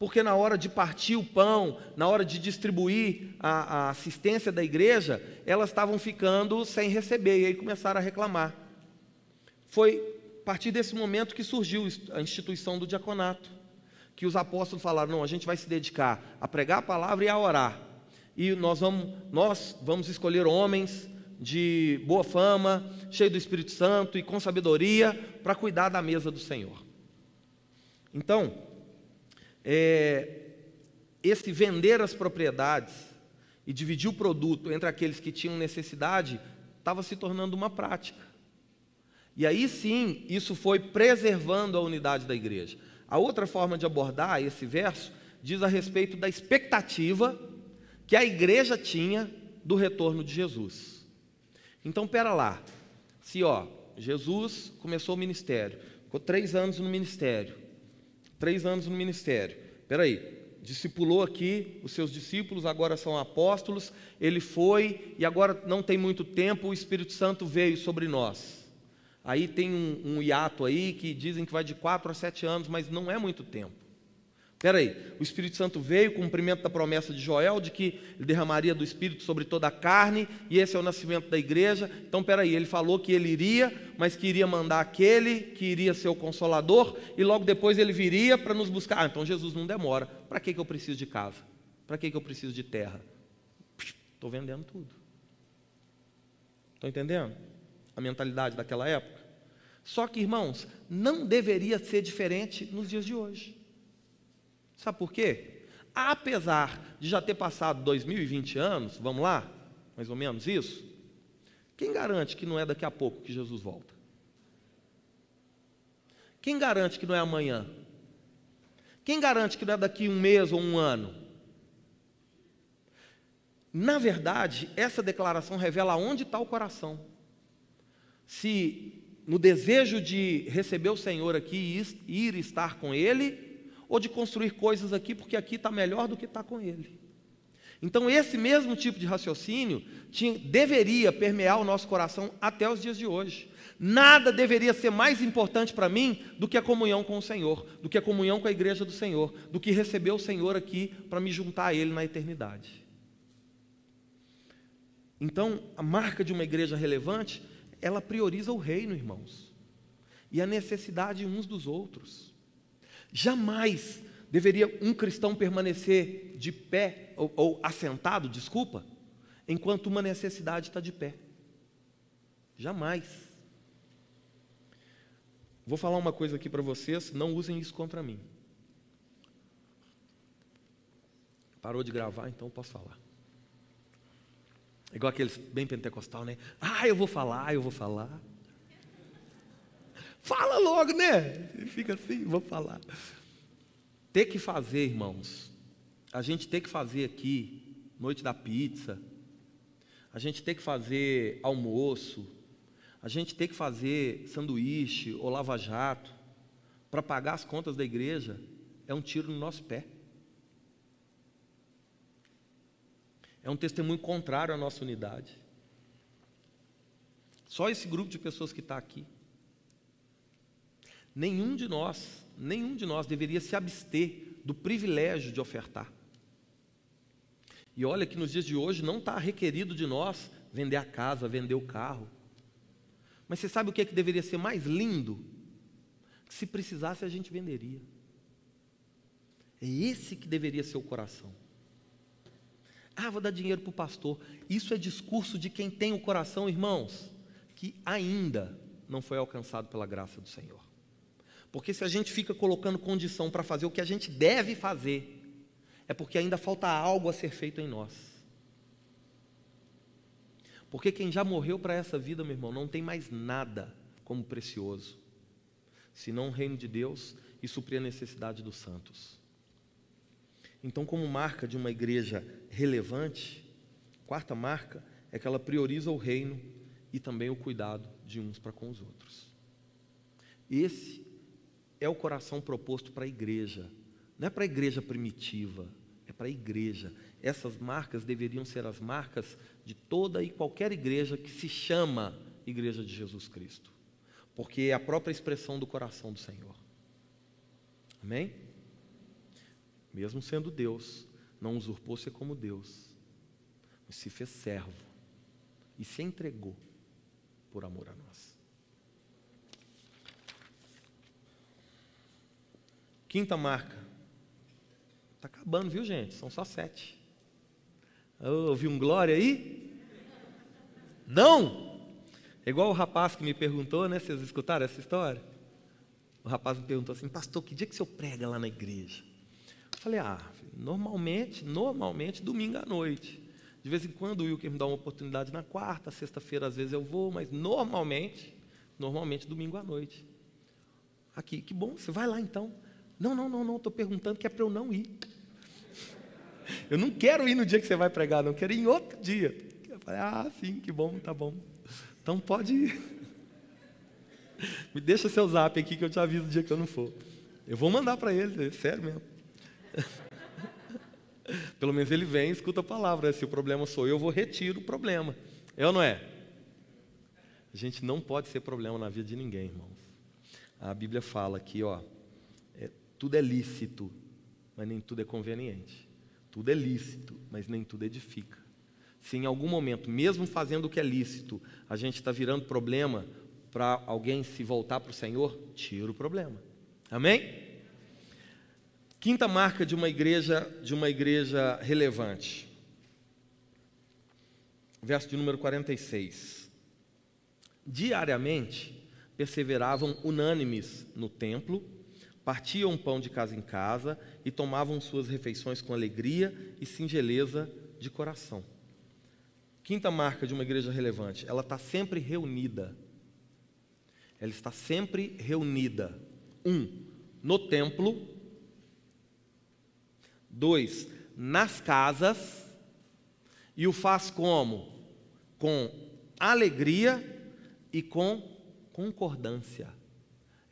A: porque na hora de partir o pão, na hora de distribuir a, a assistência da igreja, elas estavam ficando sem receber, e aí começaram a reclamar. Foi a partir desse momento que surgiu a instituição do diaconato, que os apóstolos falaram: não, a gente vai se dedicar a pregar a palavra e a orar e nós vamos, nós vamos escolher homens de boa fama, cheios do Espírito Santo e com sabedoria para cuidar da mesa do Senhor. Então, é, esse vender as propriedades e dividir o produto entre aqueles que tinham necessidade estava se tornando uma prática. E aí sim, isso foi preservando a unidade da igreja. A outra forma de abordar esse verso diz a respeito da expectativa que a igreja tinha do retorno de Jesus. Então, pera lá, se ó, Jesus começou o ministério, ficou três anos no ministério, três anos no ministério, pera aí, discipulou aqui os seus discípulos, agora são apóstolos, ele foi e agora não tem muito tempo, o Espírito Santo veio sobre nós. Aí tem um, um hiato aí que dizem que vai de quatro a sete anos, mas não é muito tempo. Espera aí, o Espírito Santo veio, cumprimento da promessa de Joel, de que ele derramaria do Espírito sobre toda a carne, e esse é o nascimento da igreja. Então, espera aí, ele falou que ele iria, mas que iria mandar aquele que iria ser o consolador, e logo depois ele viria para nos buscar. Ah, então Jesus não demora. Para que, que eu preciso de casa? Para que, que eu preciso de terra? Estou vendendo tudo. Estão entendendo? A mentalidade daquela época? Só que, irmãos, não deveria ser diferente nos dias de hoje. Sabe por quê? Apesar de já ter passado 2020 anos, vamos lá, mais ou menos isso, quem garante que não é daqui a pouco que Jesus volta? Quem garante que não é amanhã? Quem garante que não é daqui um mês ou um ano? Na verdade, essa declaração revela onde está o coração. Se no desejo de receber o Senhor aqui e ir estar com Ele, ou de construir coisas aqui porque aqui está melhor do que está com Ele. Então, esse mesmo tipo de raciocínio tinha, deveria permear o nosso coração até os dias de hoje. Nada deveria ser mais importante para mim do que a comunhão com o Senhor, do que a comunhão com a igreja do Senhor, do que receber o Senhor aqui para me juntar a Ele na eternidade. Então, a marca de uma igreja relevante, ela prioriza o reino, irmãos, e a necessidade uns dos outros. Jamais deveria um cristão permanecer de pé, ou, ou assentado, desculpa, enquanto uma necessidade está de pé. Jamais. Vou falar uma coisa aqui para vocês, não usem isso contra mim. Parou de gravar, então posso falar. Igual aqueles bem pentecostal, né? Ah, eu vou falar, eu vou falar. Fala logo, né? Fica assim, vou falar. Ter que fazer, irmãos. A gente tem que fazer aqui, noite da pizza. A gente tem que fazer almoço. A gente tem que fazer sanduíche ou lava-jato para pagar as contas da igreja. É um tiro no nosso pé. é um testemunho contrário à nossa unidade. Só esse grupo de pessoas que está aqui. Nenhum de nós, nenhum de nós deveria se abster do privilégio de ofertar. E olha que nos dias de hoje não está requerido de nós vender a casa, vender o carro. Mas você sabe o que, é que deveria ser mais lindo? Que se precisasse a gente venderia. É esse que deveria ser o coração. Ah, vou dar dinheiro para o pastor. Isso é discurso de quem tem o coração, irmãos, que ainda não foi alcançado pela graça do Senhor. Porque se a gente fica colocando condição para fazer o que a gente deve fazer, é porque ainda falta algo a ser feito em nós. Porque quem já morreu para essa vida, meu irmão, não tem mais nada como precioso, senão o reino de Deus e suprir a necessidade dos santos. Então, como marca de uma igreja relevante, quarta marca é que ela prioriza o reino e também o cuidado de uns para com os outros. Esse é o coração proposto para a igreja. Não é para a igreja primitiva, é para a igreja. Essas marcas deveriam ser as marcas de toda e qualquer igreja que se chama Igreja de Jesus Cristo, porque é a própria expressão do coração do Senhor. Amém? mesmo sendo Deus, não usurpou ser como Deus, mas se fez servo e se entregou por amor a nós. Quinta marca. Está acabando, viu, gente? São só sete. Ouviu um glória aí? Não! É igual o rapaz que me perguntou, né? Vocês escutaram essa história? O rapaz me perguntou assim, pastor, que dia que o senhor prega lá na igreja? Falei, ah, normalmente, normalmente, domingo à noite. De vez em quando o Wilker me dá uma oportunidade na quarta, sexta-feira às vezes eu vou, mas normalmente, normalmente domingo à noite. Aqui, que bom, você vai lá então. Não, não, não, não, estou perguntando que é para eu não ir. Eu não quero ir no dia que você vai pregar, não, quero ir em outro dia. Eu falei, ah, sim, que bom, tá bom. Então pode ir. Me deixa seu zap aqui que eu te aviso o dia que eu não for. Eu vou mandar para ele, é sério mesmo. Pelo menos ele vem e escuta a palavra. Se o problema sou eu, eu vou retiro o problema. É ou não é? A gente não pode ser problema na vida de ninguém, irmãos. A Bíblia fala aqui, ó, tudo é lícito, mas nem tudo é conveniente. Tudo é lícito, mas nem tudo edifica. Se em algum momento, mesmo fazendo o que é lícito, a gente está virando problema para alguém se voltar para o Senhor, tira o problema. Amém? Quinta marca de uma igreja, de uma igreja relevante. Verso de número 46. Diariamente perseveravam unânimes no templo, partiam pão de casa em casa e tomavam suas refeições com alegria e singeleza de coração. Quinta marca de uma igreja relevante, ela está sempre reunida. Ela está sempre reunida. Um, no templo, Dois, nas casas. E o faz como? Com alegria e com concordância.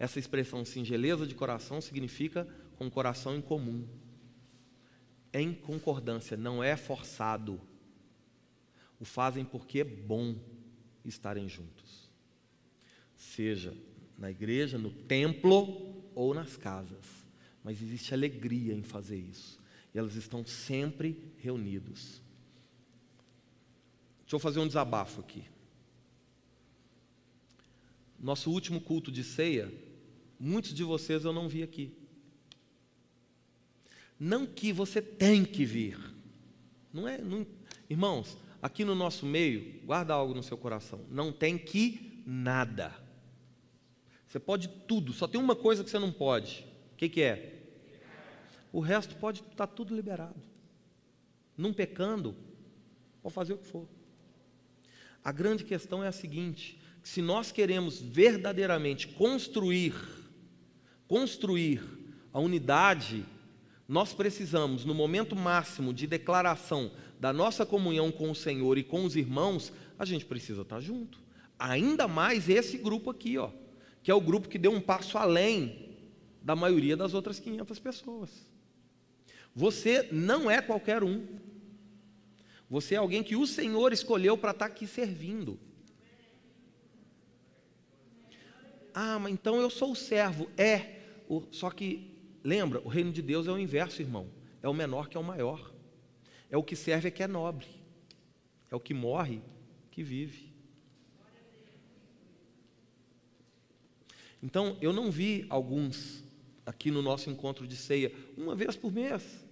A: Essa expressão singeleza de coração significa com coração em comum. Em concordância, não é forçado. O fazem porque é bom estarem juntos. Seja na igreja, no templo ou nas casas. Mas existe alegria em fazer isso. E elas estão sempre reunidos. Deixa eu fazer um desabafo aqui. Nosso último culto de ceia, muitos de vocês eu não vi aqui. Não que você tem que vir. Não é, não, irmãos, aqui no nosso meio, guarda algo no seu coração. Não tem que nada. Você pode tudo, só tem uma coisa que você não pode. O que, que é? O resto pode estar tá tudo liberado. Não pecando, pode fazer o que for. A grande questão é a seguinte: se nós queremos verdadeiramente construir, construir a unidade, nós precisamos, no momento máximo de declaração da nossa comunhão com o Senhor e com os irmãos, a gente precisa estar junto. Ainda mais esse grupo aqui, ó, que é o grupo que deu um passo além da maioria das outras 500 pessoas. Você não é qualquer um. Você é alguém que o Senhor escolheu para estar aqui servindo. Ah, mas então eu sou o servo. É, o, só que, lembra, o reino de Deus é o inverso, irmão. É o menor que é o maior. É o que serve é que é nobre. É o que morre que vive. Então, eu não vi alguns aqui no nosso encontro de ceia, uma vez por mês.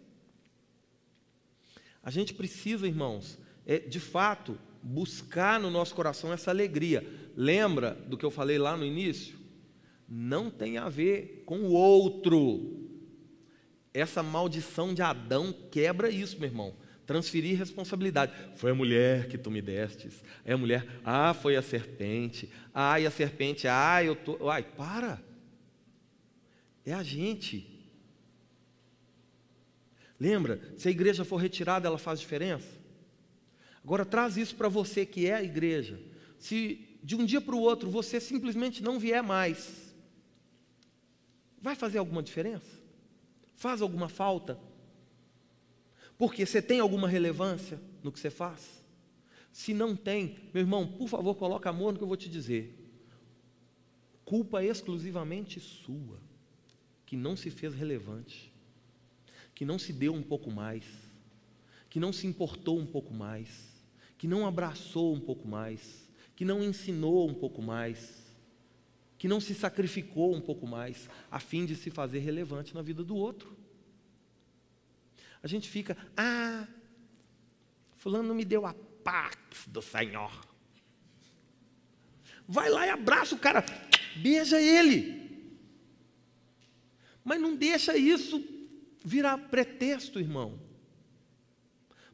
A: A gente precisa, irmãos, é, de fato, buscar no nosso coração essa alegria. Lembra do que eu falei lá no início? Não tem a ver com o outro. Essa maldição de Adão quebra isso, meu irmão. Transferir responsabilidade. Foi a mulher que tu me destes. É a mulher, ah, foi a serpente. Ai, a serpente, ai, eu tô. Ai, para. É a gente. Lembra? Se a igreja for retirada, ela faz diferença? Agora traz isso para você que é a igreja. Se de um dia para o outro você simplesmente não vier mais, vai fazer alguma diferença? Faz alguma falta? Porque você tem alguma relevância no que você faz? Se não tem, meu irmão, por favor, coloque amor no que eu vou te dizer. Culpa exclusivamente sua, que não se fez relevante, que não se deu um pouco mais, que não se importou um pouco mais que não abraçou um pouco mais, que não ensinou um pouco mais, que não se sacrificou um pouco mais, a fim de se fazer relevante na vida do outro. A gente fica, ah, Fulano me deu a paz do Senhor. Vai lá e abraça o cara, beija ele. Mas não deixa isso virar pretexto, irmão.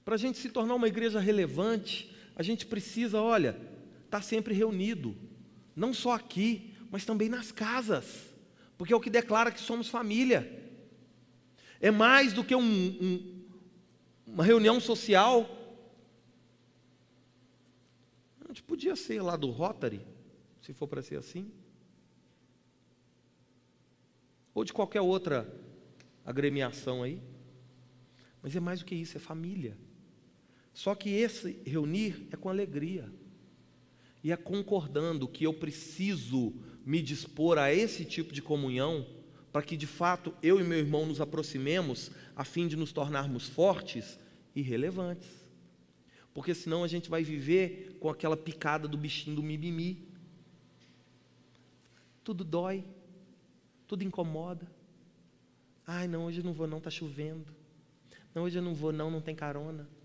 A: Para a gente se tornar uma igreja relevante, a gente precisa, olha, estar tá sempre reunido, não só aqui, mas também nas casas, porque é o que declara que somos família. É mais do que um, um, uma reunião social. A gente podia ser lá do Rotary, se for para ser assim. Ou de qualquer outra agremiação aí. Mas é mais do que isso, é família. Só que esse reunir é com alegria. E é concordando que eu preciso me dispor a esse tipo de comunhão para que de fato eu e meu irmão nos aproximemos a fim de nos tornarmos fortes e relevantes. Porque senão a gente vai viver com aquela picada do bichinho do mimimi. Tudo dói, tudo incomoda. Ai, não, hoje eu não vou não, está chovendo. Não, hoje eu não vou não, não tem carona.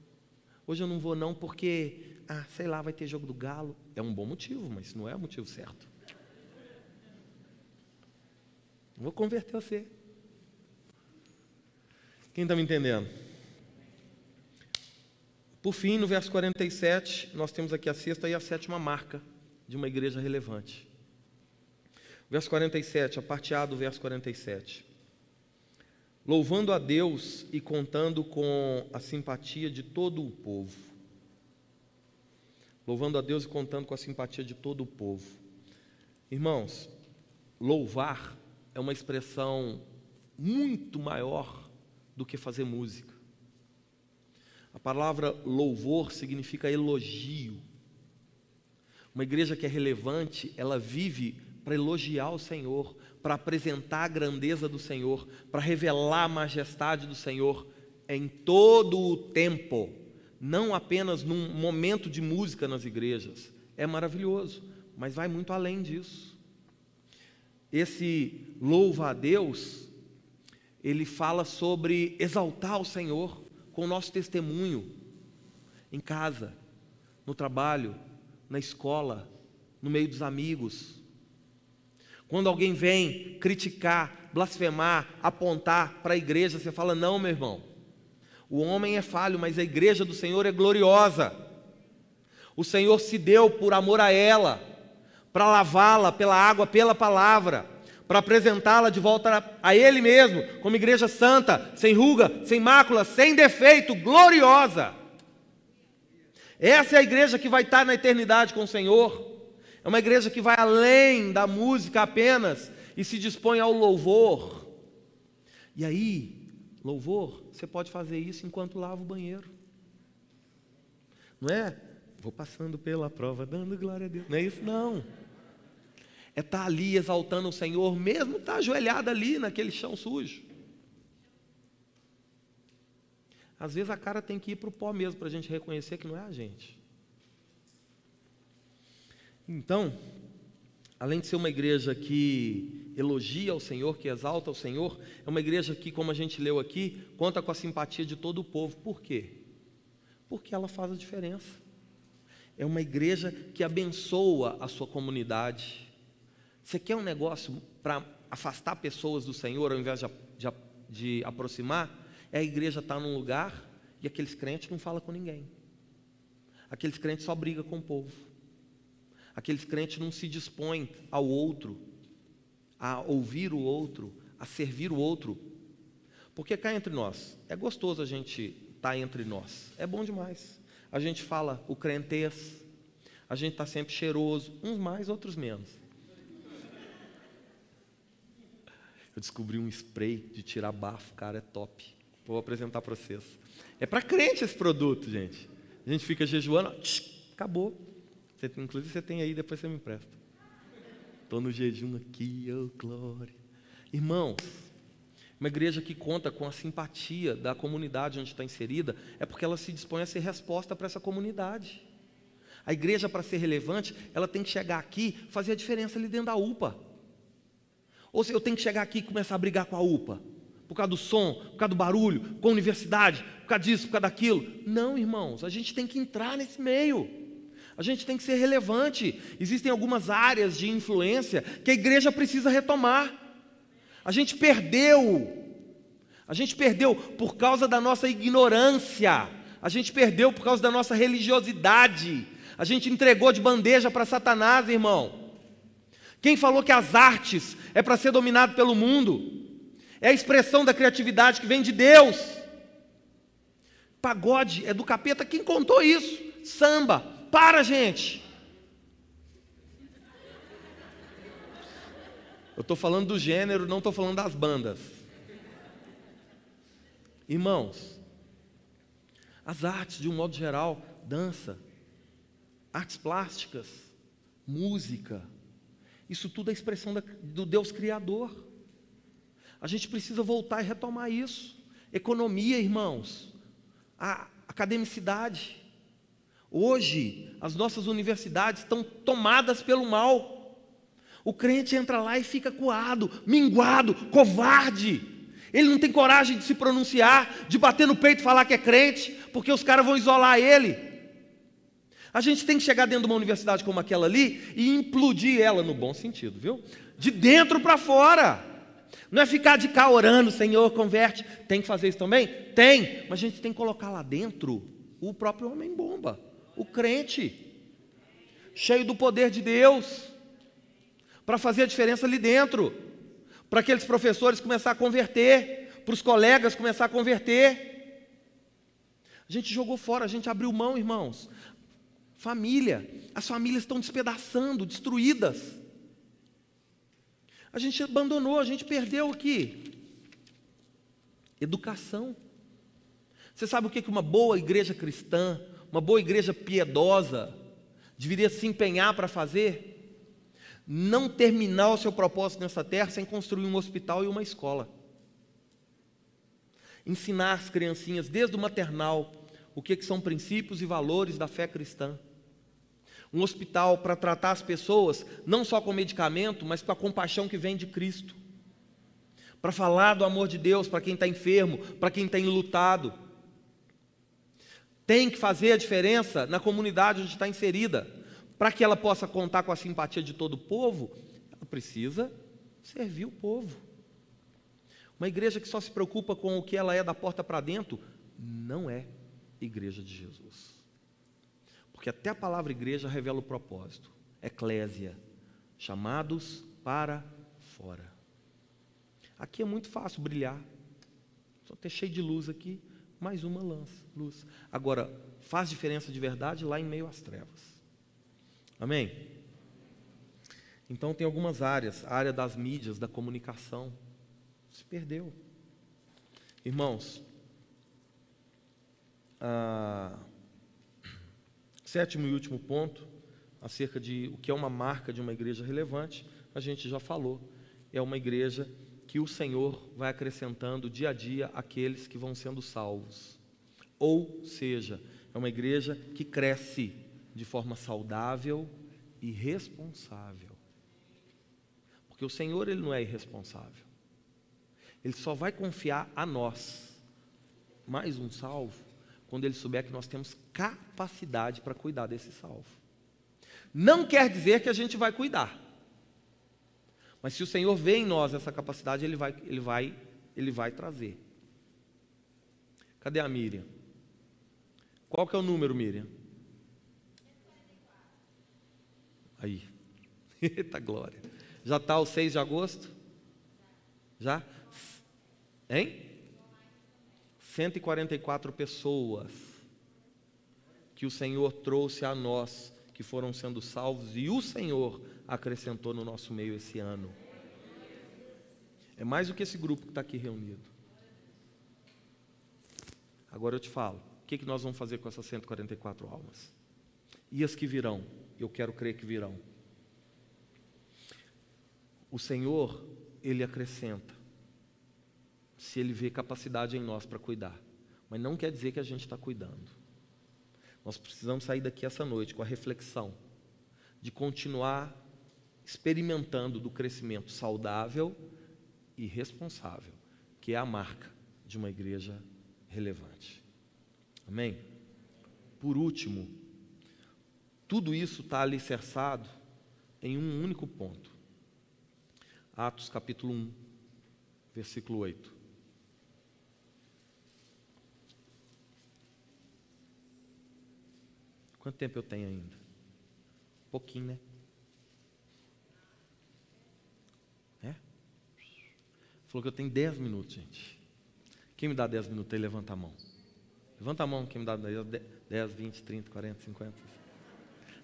A: Hoje eu não vou não porque, ah, sei lá, vai ter jogo do Galo. É um bom motivo, mas não é o motivo certo. Vou converter você. Quem está me entendendo? Por fim, no verso 47, nós temos aqui a sexta e a sétima marca de uma igreja relevante. Verso 47, a parte A do verso 47 louvando a Deus e contando com a simpatia de todo o povo. Louvando a Deus e contando com a simpatia de todo o povo. Irmãos, louvar é uma expressão muito maior do que fazer música. A palavra louvor significa elogio. Uma igreja que é relevante, ela vive para elogiar o Senhor, para apresentar a grandeza do Senhor, para revelar a majestade do Senhor em todo o tempo, não apenas num momento de música nas igrejas. É maravilhoso, mas vai muito além disso. Esse louva a Deus, ele fala sobre exaltar o Senhor com o nosso testemunho em casa, no trabalho, na escola, no meio dos amigos, quando alguém vem criticar, blasfemar, apontar para a igreja, você fala: não, meu irmão, o homem é falho, mas a igreja do Senhor é gloriosa. O Senhor se deu por amor a ela, para lavá-la pela água, pela palavra, para apresentá-la de volta a Ele mesmo, como igreja santa, sem ruga, sem mácula, sem defeito, gloriosa. Essa é a igreja que vai estar na eternidade com o Senhor. É uma igreja que vai além da música apenas e se dispõe ao louvor. E aí, louvor, você pode fazer isso enquanto lava o banheiro. Não é? Vou passando pela prova, dando glória a Deus. Não é isso, não. É estar tá ali exaltando o Senhor, mesmo estar tá ajoelhado ali naquele chão sujo. Às vezes a cara tem que ir para o pó mesmo para a gente reconhecer que não é a gente. Então, além de ser uma igreja que elogia o Senhor, que exalta o Senhor, é uma igreja que, como a gente leu aqui, conta com a simpatia de todo o povo. Por quê? Porque ela faz a diferença. É uma igreja que abençoa a sua comunidade. Você quer um negócio para afastar pessoas do Senhor ao invés de, de, de aproximar? É a igreja estar tá num lugar e aqueles crentes não falam com ninguém. Aqueles crentes só brigam com o povo. Aqueles crentes não se dispõem ao outro, a ouvir o outro, a servir o outro. Porque cá entre nós, é gostoso a gente estar tá entre nós, é bom demais. A gente fala o crentez, a gente está sempre cheiroso, uns mais, outros menos. Eu descobri um spray de tirar bafo, cara, é top. Vou apresentar para vocês. É para crente esse produto, gente. A gente fica jejuando, tch, acabou. Você, inclusive você tem aí, depois você me empresta. Estou no jejum aqui, oh glória. Irmãos, uma igreja que conta com a simpatia da comunidade onde está inserida, é porque ela se dispõe a ser resposta para essa comunidade. A igreja, para ser relevante, ela tem que chegar aqui, fazer a diferença ali dentro da UPA. Ou se eu tenho que chegar aqui e começar a brigar com a UPA, por causa do som, por causa do barulho, com a universidade, por causa disso, por causa daquilo. Não, irmãos, a gente tem que entrar nesse meio. A gente tem que ser relevante. Existem algumas áreas de influência que a igreja precisa retomar. A gente perdeu. A gente perdeu por causa da nossa ignorância. A gente perdeu por causa da nossa religiosidade. A gente entregou de bandeja para Satanás, irmão. Quem falou que as artes é para ser dominado pelo mundo? É a expressão da criatividade que vem de Deus. Pagode é do capeta. Quem contou isso? Samba, para, gente. Eu estou falando do gênero, não estou falando das bandas. Irmãos, as artes, de um modo geral, dança, artes plásticas, música, isso tudo é expressão do Deus Criador. A gente precisa voltar e retomar isso. Economia, irmãos, a academicidade, Hoje, as nossas universidades estão tomadas pelo mal. O crente entra lá e fica coado, minguado, covarde. Ele não tem coragem de se pronunciar, de bater no peito e falar que é crente, porque os caras vão isolar ele. A gente tem que chegar dentro de uma universidade como aquela ali e implodir ela no bom sentido, viu? De dentro para fora. Não é ficar de cá orando, Senhor, converte. Tem que fazer isso também? Tem, mas a gente tem que colocar lá dentro o próprio homem bomba o crente, cheio do poder de Deus, para fazer a diferença ali dentro, para aqueles professores começar a converter, para os colegas começar a converter. A gente jogou fora, a gente abriu mão, irmãos. Família, as famílias estão despedaçando, destruídas. A gente abandonou, a gente perdeu o que? Educação. Você sabe o que uma boa igreja cristã, uma boa igreja piedosa, deveria se empenhar para fazer? Não terminar o seu propósito nessa terra sem construir um hospital e uma escola. Ensinar as criancinhas desde o maternal o que, que são princípios e valores da fé cristã. Um hospital para tratar as pessoas não só com medicamento, mas com a compaixão que vem de Cristo. Para falar do amor de Deus para quem está enfermo, para quem está enlutado. Tem que fazer a diferença na comunidade onde está inserida. Para que ela possa contar com a simpatia de todo o povo, ela precisa servir o povo. Uma igreja que só se preocupa com o que ela é da porta para dentro, não é igreja de Jesus. Porque até a palavra igreja revela o propósito. Eclésia, chamados para fora. Aqui é muito fácil brilhar. Só ter cheio de luz aqui, mais uma luz. Agora, faz diferença de verdade lá em meio às trevas. Amém? Então tem algumas áreas, a área das mídias, da comunicação, se perdeu. Irmãos, sétimo e último ponto, acerca de o que é uma marca de uma igreja relevante, a gente já falou. É uma igreja que o Senhor vai acrescentando dia a dia aqueles que vão sendo salvos. Ou seja, é uma igreja que cresce de forma saudável e responsável. Porque o Senhor ele não é irresponsável. Ele só vai confiar a nós mais um salvo quando ele souber que nós temos capacidade para cuidar desse salvo. Não quer dizer que a gente vai cuidar. Mas se o Senhor vê em nós essa capacidade, ele vai, ele vai, ele vai trazer. Cadê a Miriam? Qual que é o número, Miriam? Aí. Eita glória. Já está o 6 de agosto? Já? Hein? 144 pessoas que o Senhor trouxe a nós, que foram sendo salvos, e o Senhor acrescentou no nosso meio esse ano. É mais do que esse grupo que está aqui reunido. Agora eu te falo, o que, que nós vamos fazer com essas 144 almas? E as que virão? Eu quero crer que virão. O Senhor, Ele acrescenta se Ele vê capacidade em nós para cuidar. Mas não quer dizer que a gente está cuidando. Nós precisamos sair daqui essa noite com a reflexão de continuar experimentando do crescimento saudável e responsável, que é a marca de uma igreja relevante. Amém? Por último, tudo isso está alicerçado em um único ponto. Atos capítulo 1, versículo 8. Quanto tempo eu tenho ainda? Pouquinho, né? Falou que eu tenho 10 minutos, gente. Quem me dá 10 minutos aí, levanta a mão. Levanta a mão, quem me dá 10, 20, 30, 40, 50.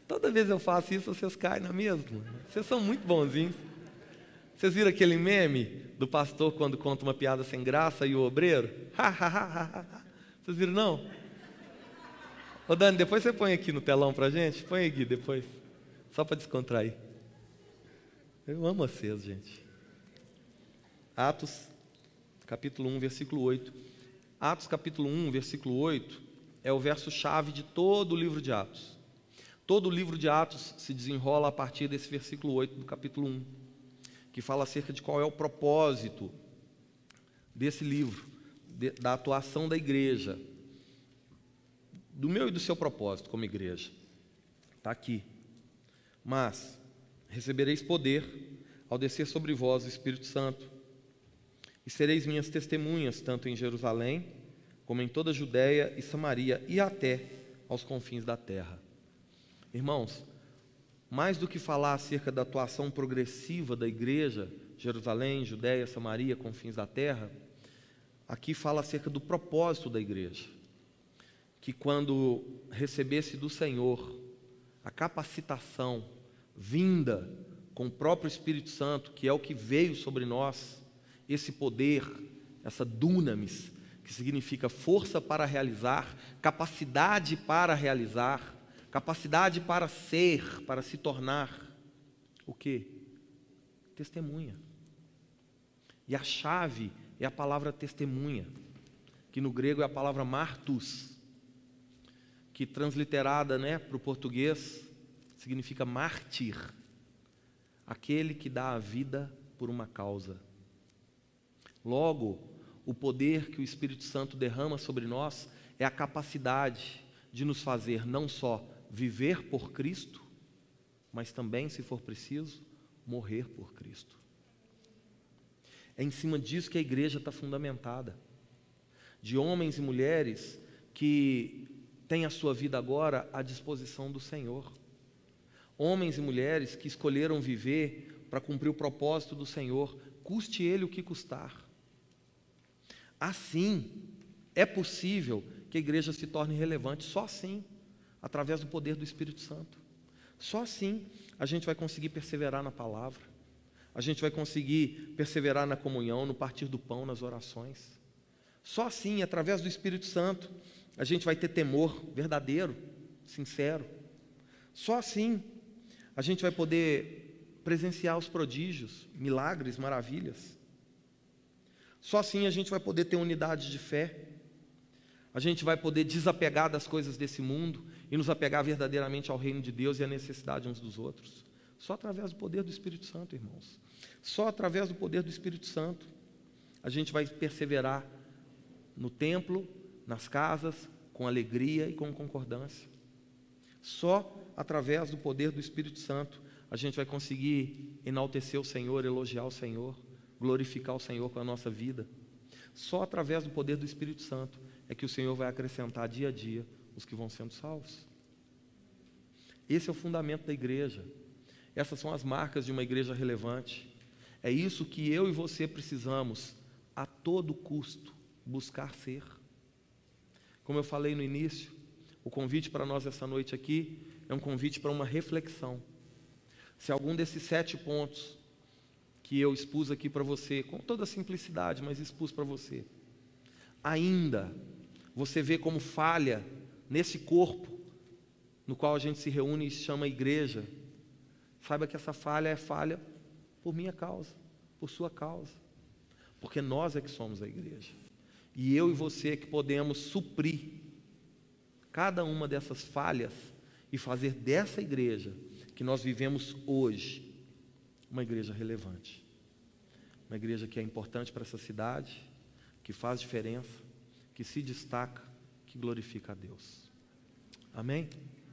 A: Toda vez eu faço isso, vocês caem na mesma. Vocês são muito bonzinhos. Vocês viram aquele meme do pastor quando conta uma piada sem graça e o obreiro? Vocês viram não? Ô Dani, depois você põe aqui no telão pra gente? Põe aqui depois. Só para descontrair. Eu amo vocês, gente. Atos, capítulo 1, versículo 8. Atos, capítulo 1, versículo 8, é o verso-chave de todo o livro de Atos. Todo o livro de Atos se desenrola a partir desse versículo 8 do capítulo 1, que fala acerca de qual é o propósito desse livro, de, da atuação da igreja, do meu e do seu propósito como igreja. Está aqui. Mas recebereis poder ao descer sobre vós o Espírito Santo, e sereis minhas testemunhas, tanto em Jerusalém, como em toda a Judéia e Samaria, e até aos confins da terra. Irmãos, mais do que falar acerca da atuação progressiva da igreja, Jerusalém, Judéia, Samaria, confins da terra, aqui fala acerca do propósito da igreja que quando recebesse do Senhor a capacitação vinda com o próprio Espírito Santo, que é o que veio sobre nós, esse poder, essa dunamis, que significa força para realizar, capacidade para realizar, capacidade para ser, para se tornar o que? Testemunha. E a chave é a palavra testemunha, que no grego é a palavra martus, que transliterada né, para o português significa mártir, aquele que dá a vida por uma causa. Logo, o poder que o Espírito Santo derrama sobre nós é a capacidade de nos fazer não só viver por Cristo, mas também, se for preciso, morrer por Cristo. É em cima disso que a igreja está fundamentada. De homens e mulheres que têm a sua vida agora à disposição do Senhor. Homens e mulheres que escolheram viver para cumprir o propósito do Senhor, custe ele o que custar. Assim, é possível que a igreja se torne relevante, só assim, através do poder do Espírito Santo. Só assim a gente vai conseguir perseverar na palavra, a gente vai conseguir perseverar na comunhão, no partir do pão, nas orações. Só assim, através do Espírito Santo, a gente vai ter temor verdadeiro, sincero. Só assim a gente vai poder presenciar os prodígios, milagres, maravilhas. Só assim a gente vai poder ter unidade de fé. A gente vai poder desapegar das coisas desse mundo e nos apegar verdadeiramente ao reino de Deus e à necessidade uns dos outros. Só através do poder do Espírito Santo, irmãos. Só através do poder do Espírito Santo a gente vai perseverar no templo, nas casas, com alegria e com concordância. Só através do poder do Espírito Santo a gente vai conseguir enaltecer o Senhor, elogiar o Senhor, glorificar o Senhor com a nossa vida. Só através do poder do Espírito Santo é que o Senhor vai acrescentar dia a dia os que vão sendo salvos. Esse é o fundamento da igreja. Essas são as marcas de uma igreja relevante. É isso que eu e você precisamos, a todo custo, buscar ser. Como eu falei no início, o convite para nós essa noite aqui é um convite para uma reflexão. Se algum desses sete pontos que eu expus aqui para você, com toda simplicidade, mas expus para você, ainda você vê como falha nesse corpo no qual a gente se reúne e chama igreja, saiba que essa falha é falha por minha causa, por sua causa, porque nós é que somos a igreja. E eu e você é que podemos suprir cada uma dessas falhas e fazer dessa igreja que nós vivemos hoje uma igreja relevante. Uma igreja que é importante para essa cidade, que faz diferença, que se destaca, que glorifica a Deus. Amém?